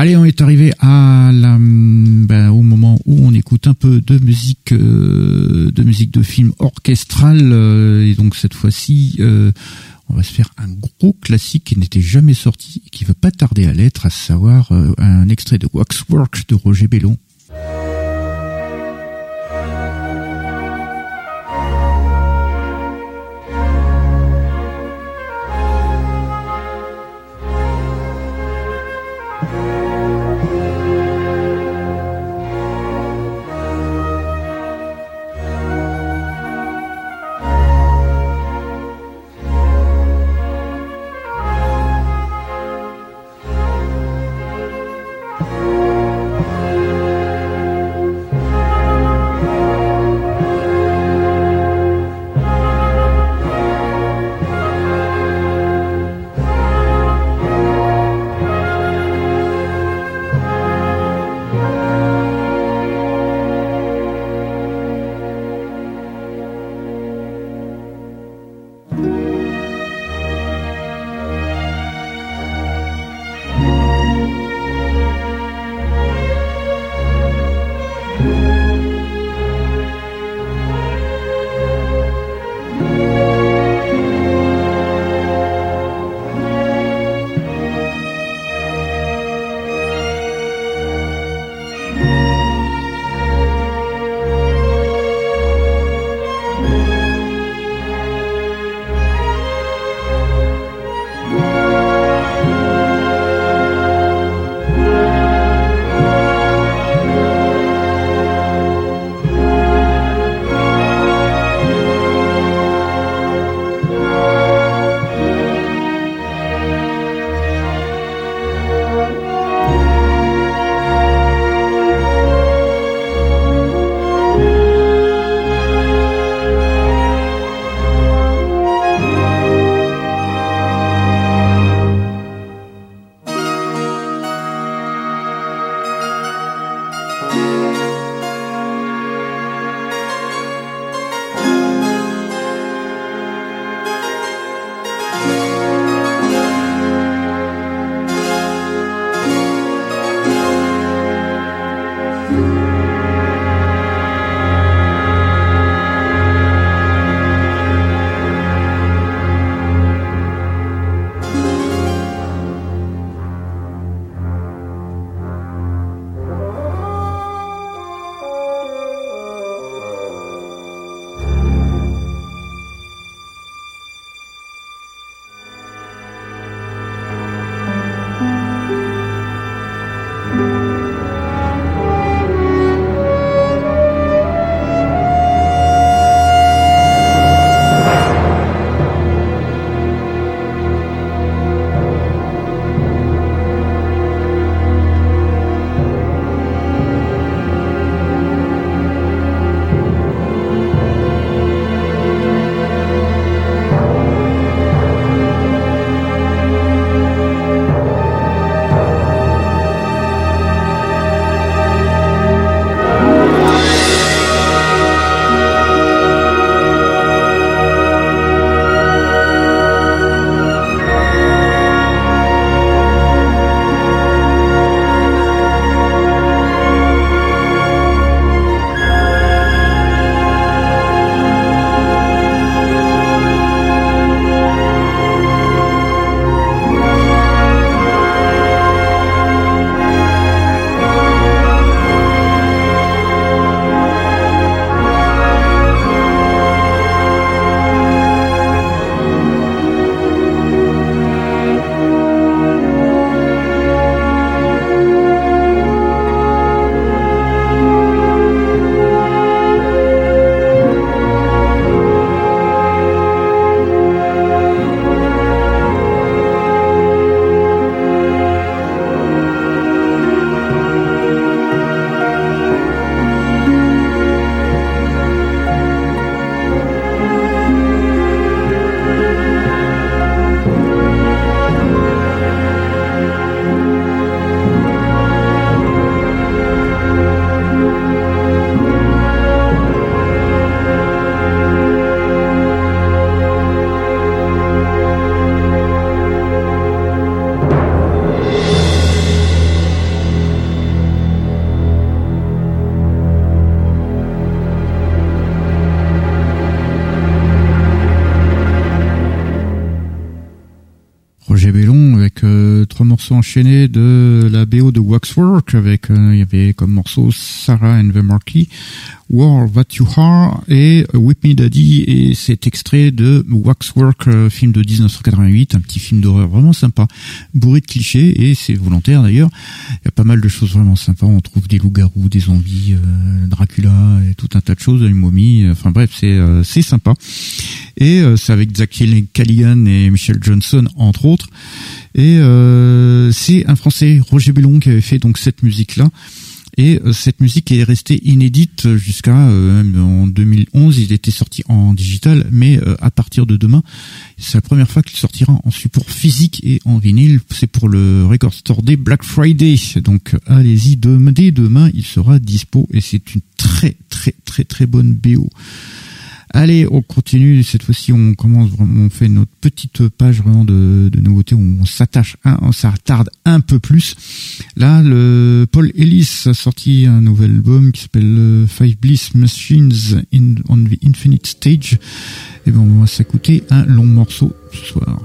Allez, on est arrivé à la, ben, au moment où on écoute un peu de musique, euh, de musique de film orchestral, euh, et donc cette fois-ci, euh, on va se faire un gros classique qui n'était jamais sorti et qui va pas tarder à l'être, à savoir un extrait de Waxwork de Roger Bellon. Waxwork avec euh, il y avait comme morceau Sarah and the Marquis, War What You Are et Whip Me Daddy et cet extrait de Waxwork, euh, film de 1988, un petit film d'horreur vraiment sympa, bourré de clichés et c'est volontaire d'ailleurs. Il y a pas mal de choses vraiment sympas. On trouve des loups-garous, des zombies, Dracula et tout un tas de choses, une momie. Enfin bref, c'est c'est sympa. Et c'est avec Zach Calligan et Michel Johnson entre autres. Et euh, c'est un Français, Roger Bellon, qui avait fait donc cette musique-là. Et euh, cette musique est restée inédite jusqu'à euh, en 2011. Il était sorti en digital, mais à partir de demain, c'est la première fois qu'il sortira en support physique et en vinyle. C'est pour le Record Store Day Black Friday. Donc allez-y, dès demain, il sera dispo et c'est une très très très très bonne BO. Allez, on continue. Cette fois-ci, on commence on fait notre petite page vraiment de, de nouveautés. On s'attache, on s'attarde un peu plus. Là, le Paul Ellis a sorti un nouvel album qui s'appelle euh, Five Bliss Machines in, on the Infinite Stage. Et bon, on va s'écouter un long morceau ce soir.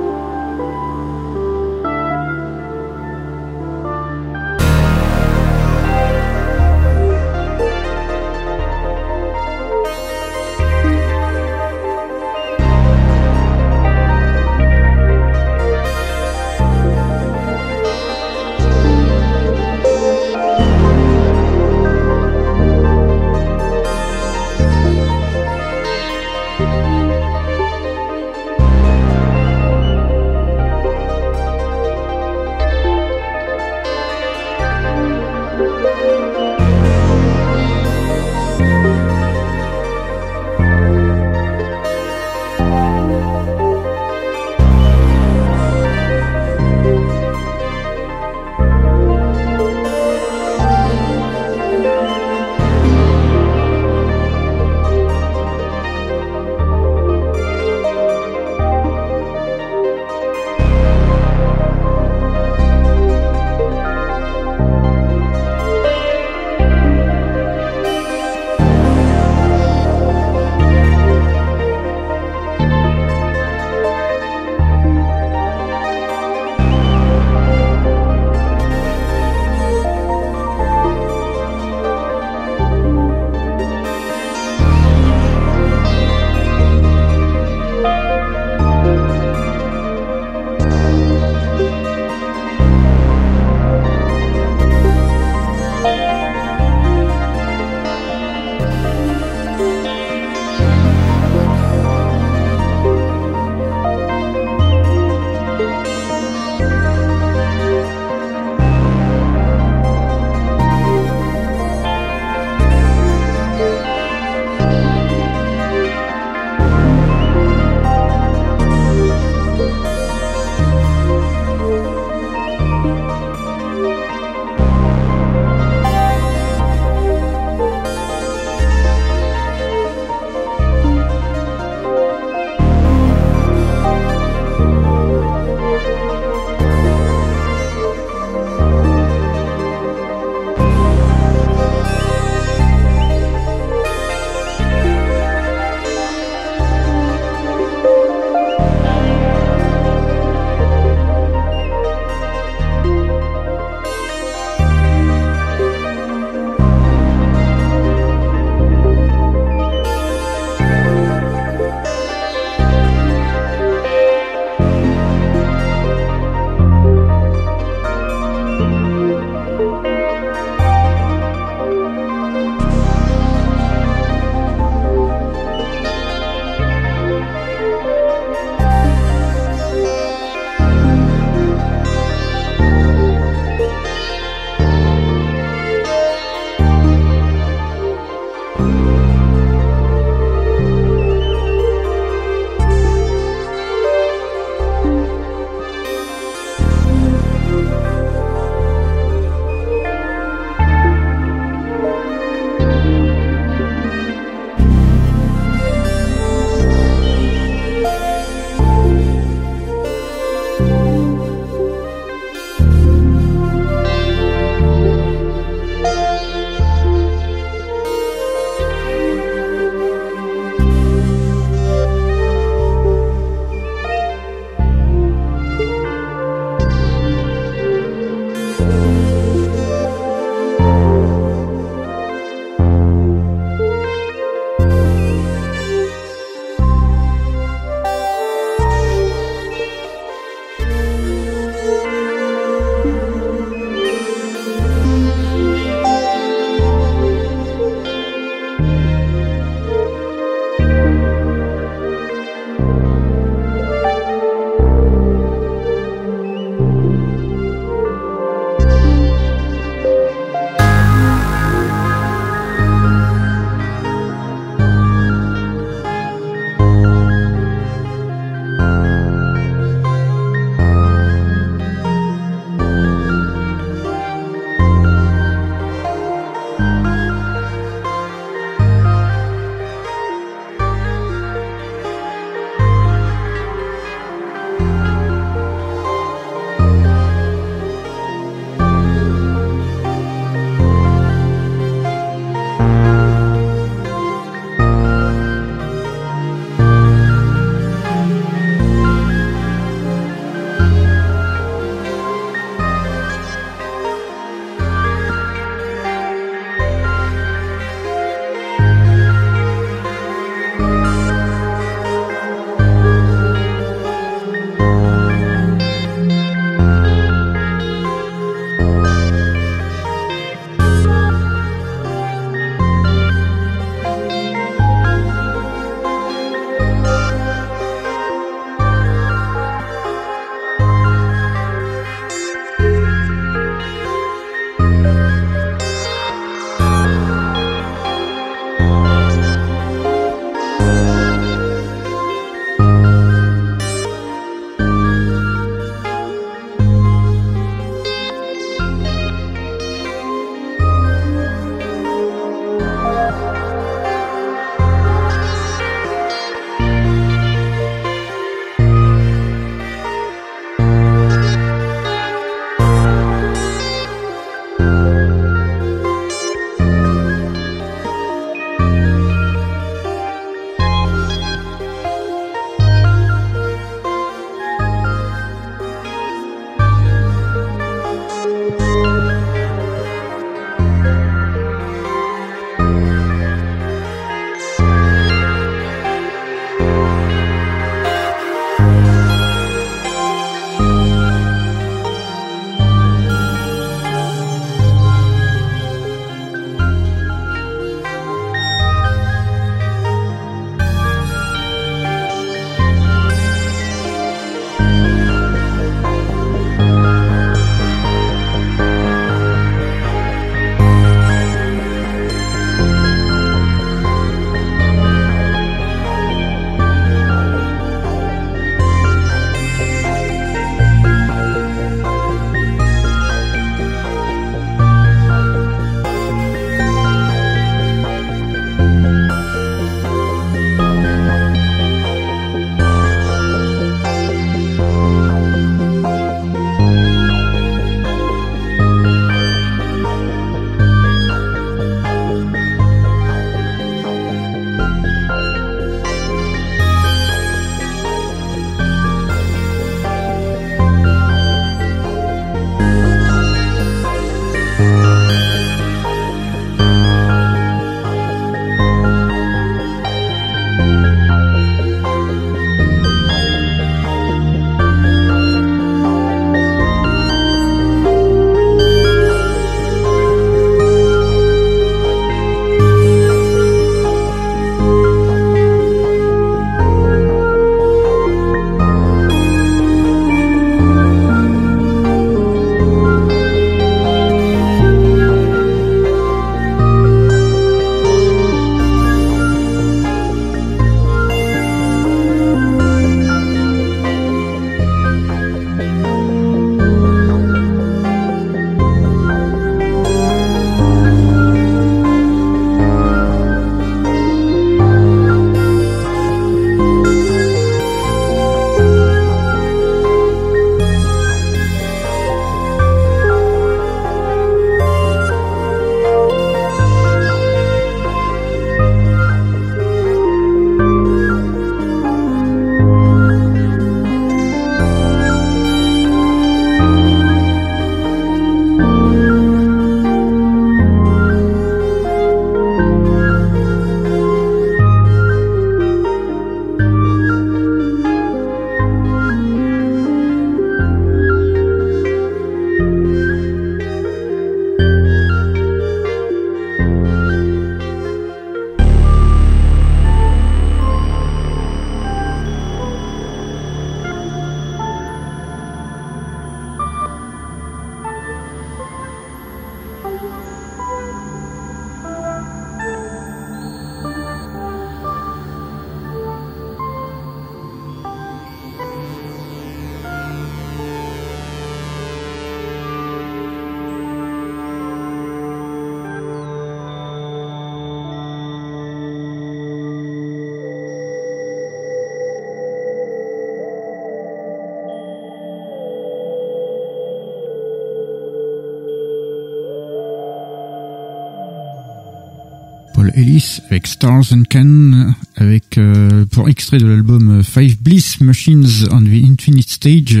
Stars and Can, avec euh, pour extrait de l'album Five Bliss Machines on the Infinite Stage,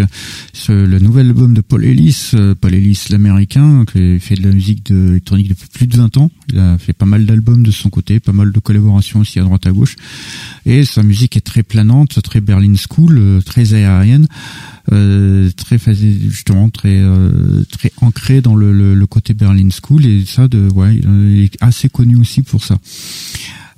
le nouvel album de Paul Ellis, euh, Paul Ellis l'américain, qui fait de la musique de, électronique depuis plus de 20 ans. Il a fait pas mal d'albums de son côté, pas mal de collaborations aussi à droite à gauche, et sa musique est très planante, très Berlin School, euh, très aérienne. Euh, très justement très euh, très ancré dans le, le, côté Berlin School et ça de ouais il est assez connu aussi pour ça.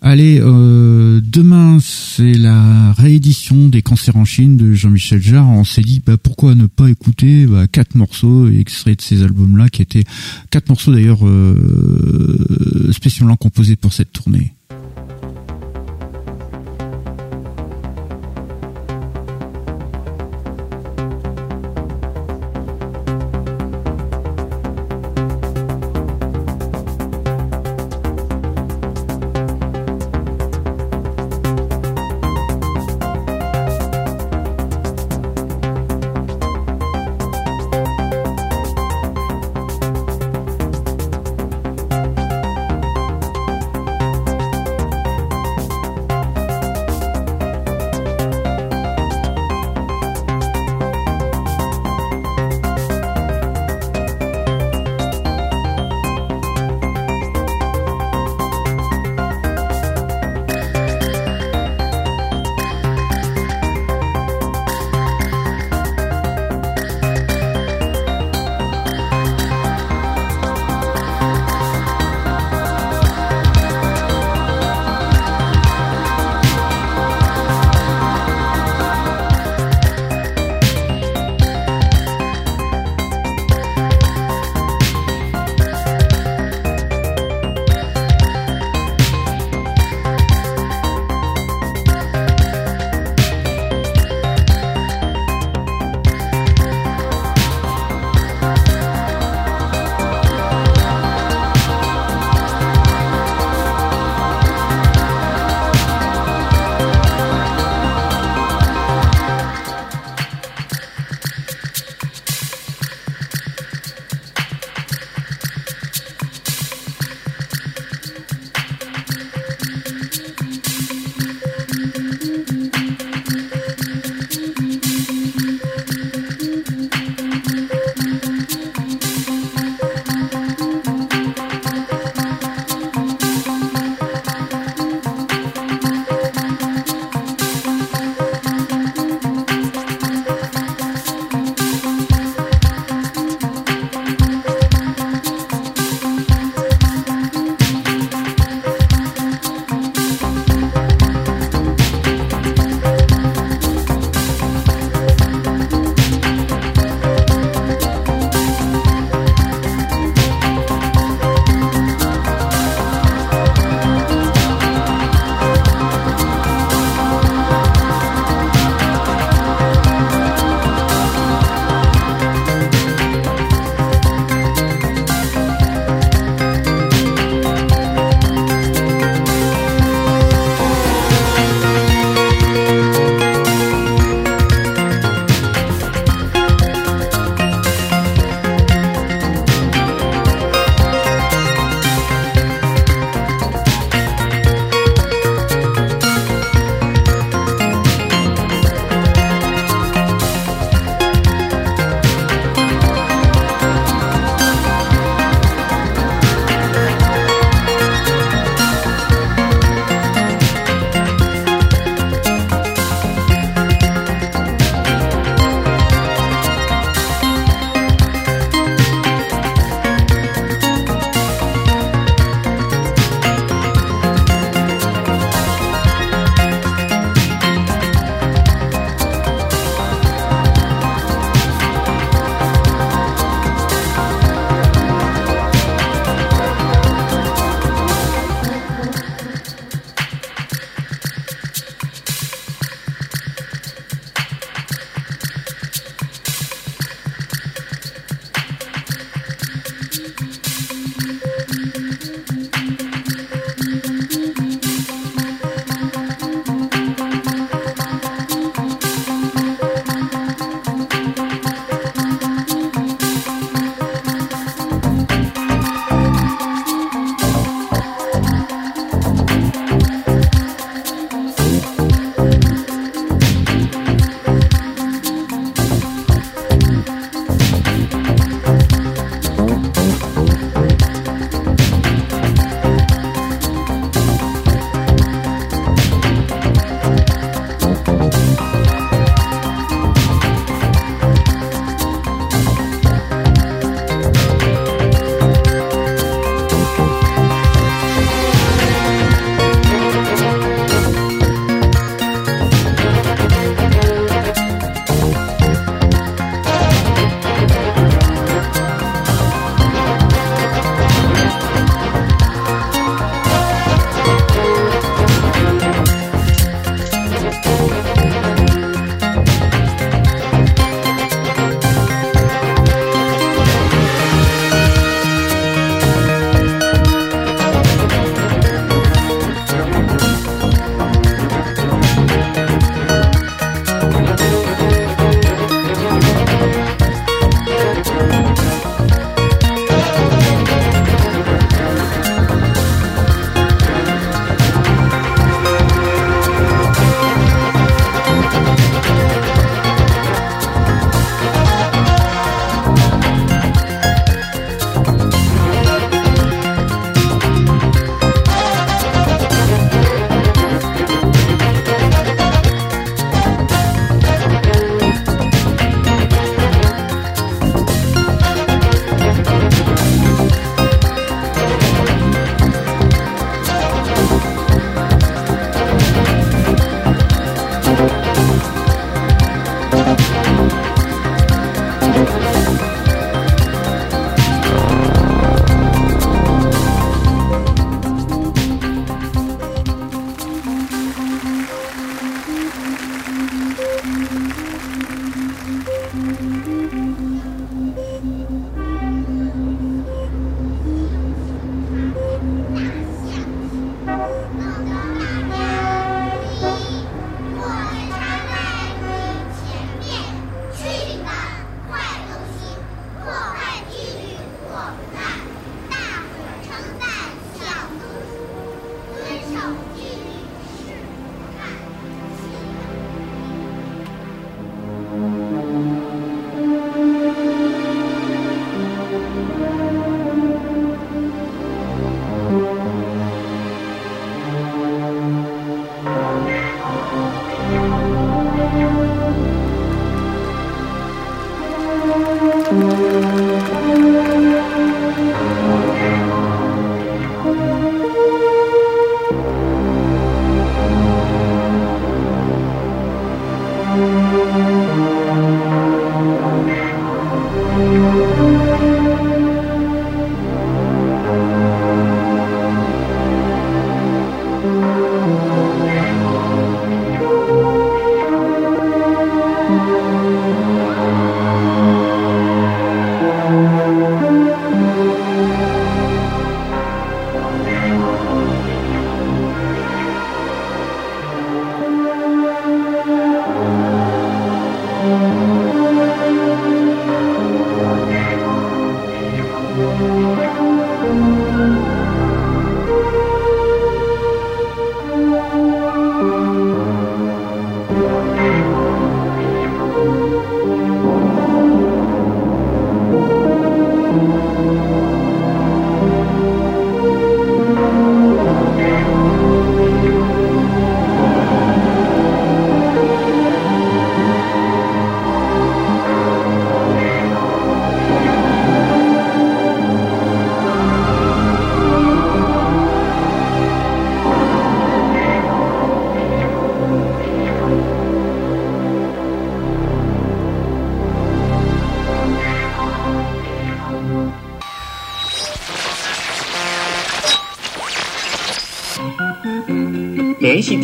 Allez, euh, demain c'est la réédition des Cancers en Chine de Jean-Michel Jarre. On s'est dit bah, pourquoi ne pas écouter bah, quatre morceaux extraits de ces albums-là qui étaient quatre morceaux d'ailleurs euh, spécialement composés pour cette tournée.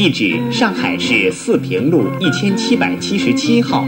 地址上海市四平路一千七百七十七号。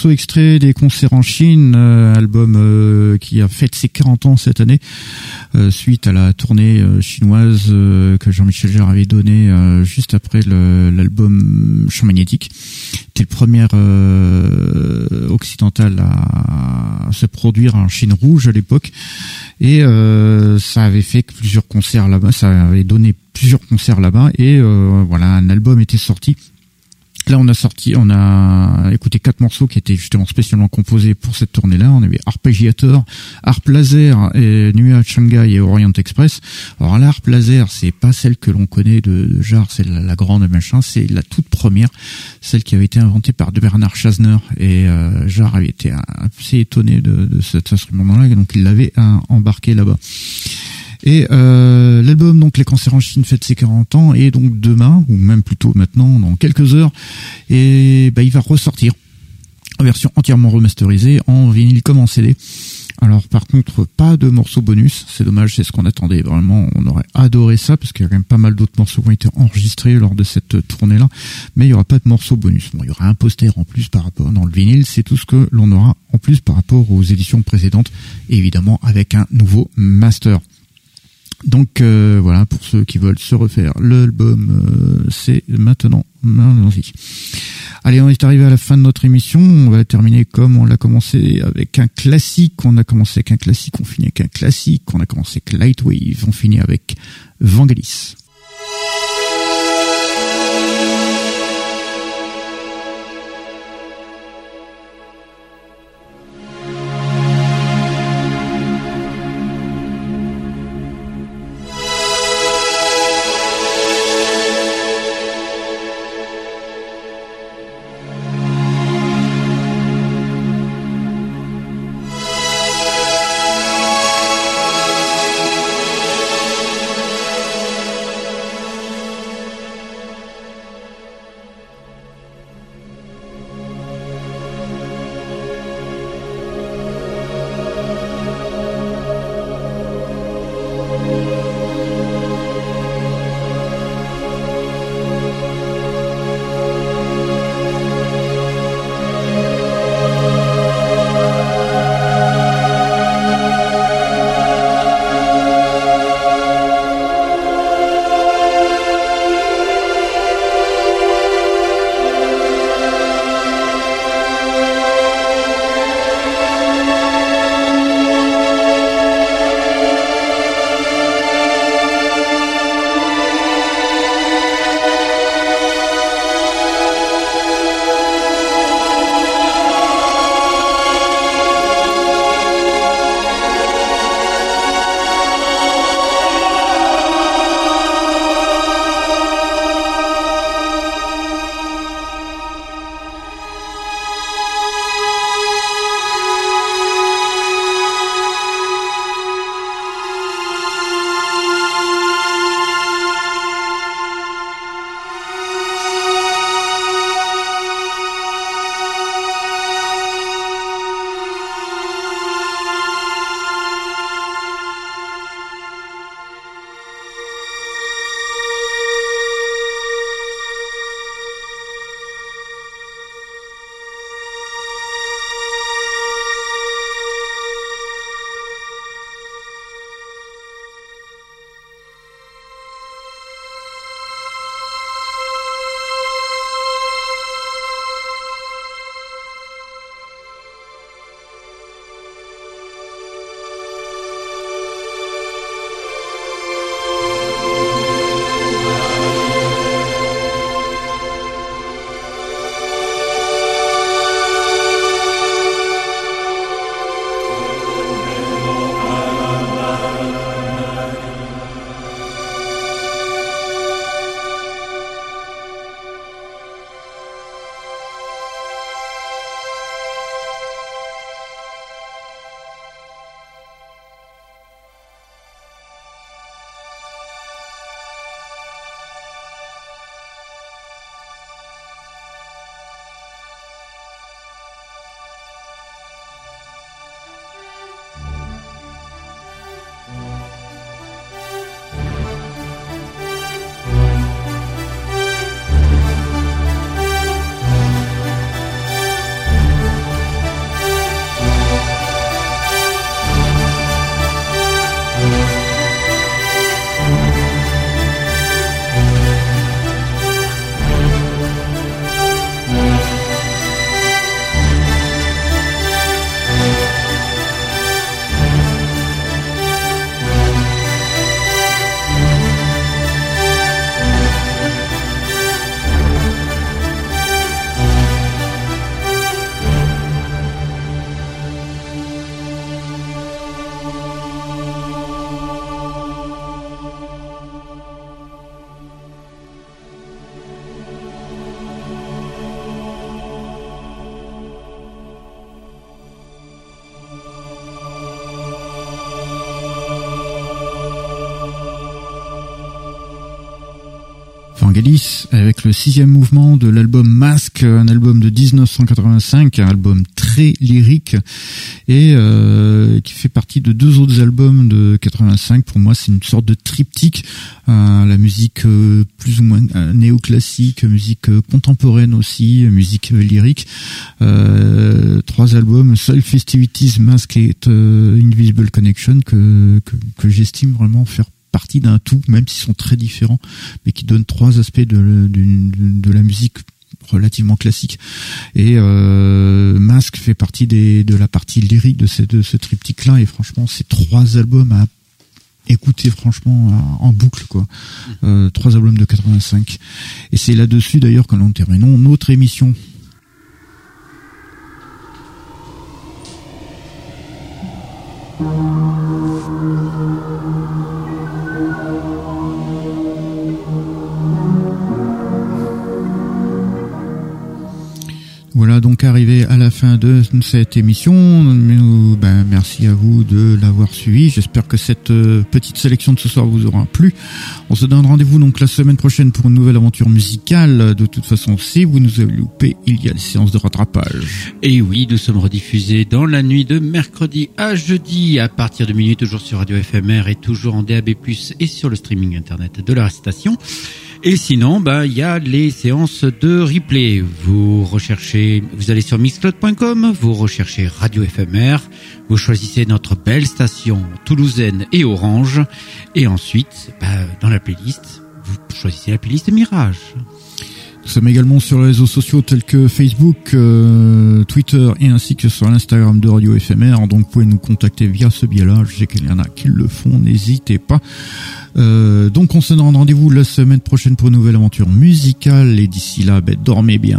Morceaux extraits des concerts en Chine, euh, album euh, qui a fait ses 40 ans cette année, euh, suite à la tournée chinoise que Jean-Michel Jarre avait donnée juste après l'album Champ Magnétique. C'était le premier occidental à, se produire en Chine rouge à l'époque, et ça avait fait plusieurs concerts là-bas, ça avait donné plusieurs concerts là-bas, et voilà, un album était sorti Là, on a sorti, on a écouté quatre morceaux qui étaient justement spécialement composés pour cette tournée-là. On avait Arpeggiator, Harp Laser, et Nuit Shanghai et Orient Express. Alors l'Harp Laser, c'est pas celle que l'on connaît de, Jarre, c'est la, grande machin, c'est la toute première, celle qui avait été inventée par de Bernard Chasner. Et euh, Jarre avait été assez étonné de, cet instrument-là, donc il l'avait embarqué là-bas. Et euh, l'album donc Les Cancers en Chine fête ses 40 ans et donc demain ou même plutôt maintenant dans quelques heures et bah, il va ressortir en version entièrement remasterisée en vinyle comme en CD. Alors par contre, pas de morceaux bonus. C'est dommage, c'est ce qu'on attendait. Vraiment, on aurait adoré ça parce qu'il y a quand même pas mal d'autres morceaux qui ont été enregistrés lors de cette tournée-là. Mais il y aura pas de morceaux bonus. Bon, il y aura un poster en plus par rapport dans le vinyle. C'est tout ce que l'on aura en plus par rapport aux éditions précédentes. évidemment avec un nouveau master. Donc euh, voilà, pour ceux qui veulent se refaire l'album, euh, c'est maintenant. Allez, on est arrivé à la fin de notre émission. On va terminer comme on l'a commencé avec un classique. On a commencé avec un classique, on finit avec un classique. On a commencé avec Lightwave, on finit avec Vangelis. Avec le sixième mouvement de l'album Mask, un album de 1985, un album très lyrique et euh, qui fait partie de deux autres albums de 85. Pour moi, c'est une sorte de triptyque, euh, la musique euh, plus ou moins néoclassique, musique contemporaine aussi, musique lyrique. trois albums, Soul Festivities, Mask et Invisible Connection que, que, que j'estime vraiment faire partie d'un tout, même s'ils sont très différents, mais qui donnent trois aspects de, la musique relativement classique. Et euh, Mask fait partie de la partie lyrique de, ces, de ce triptyque-là. Et franchement, ces trois albums à écouter franchement en boucle quoi. Euh, trois albums de 85. Et c'est là-dessus d'ailleurs que nous terminons notre émission. Voilà donc arrivé à la fin de cette émission. Ben, merci à vous de l'avoir suivi. J'espère que cette euh, petite sélection de ce soir vous aura plu. On se donne rendez-vous donc la semaine prochaine pour une nouvelle aventure musicale. De toute façon, si vous nous avez loupé, il y a les séances de rattrapage. Et oui, nous sommes rediffusés dans la nuit de mercredi à jeudi à partir de minuit, toujours sur Radio FMR et toujours en DAB+, et sur le streaming internet de la station. Et sinon, bah, il y a les séances de replay. Vous recherchez, vous allez sur mixcloud.com, vous recherchez Radio FMR, vous choisissez notre belle station toulousaine et orange, et ensuite, bah, dans la playlist, vous choisissez la playlist Mirage. Nous sommes également sur les réseaux sociaux tels que Facebook, euh, Twitter et ainsi que sur l'Instagram de Radio FMR. Donc vous pouvez nous contacter via ce biais-là. Je sais qu'il y en a qui le font, n'hésitez pas. Euh, donc on se donne rendez-vous la semaine prochaine pour une nouvelle aventure musicale et d'ici là, ben, dormez bien.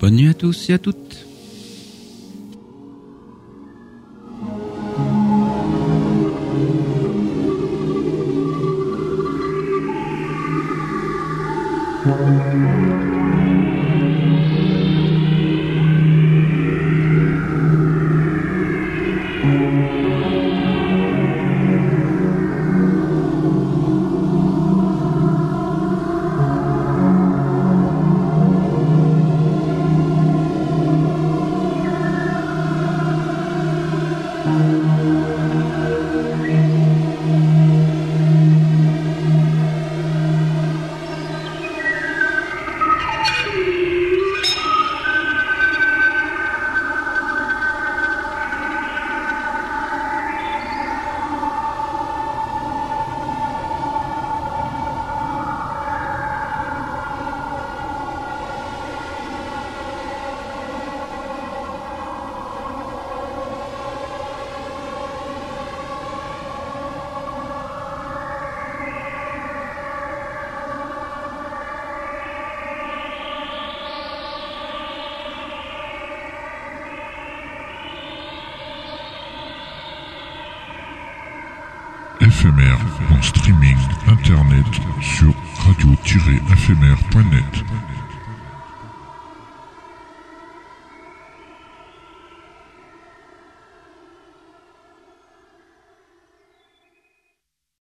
Bonne nuit à tous et à toutes. éphémère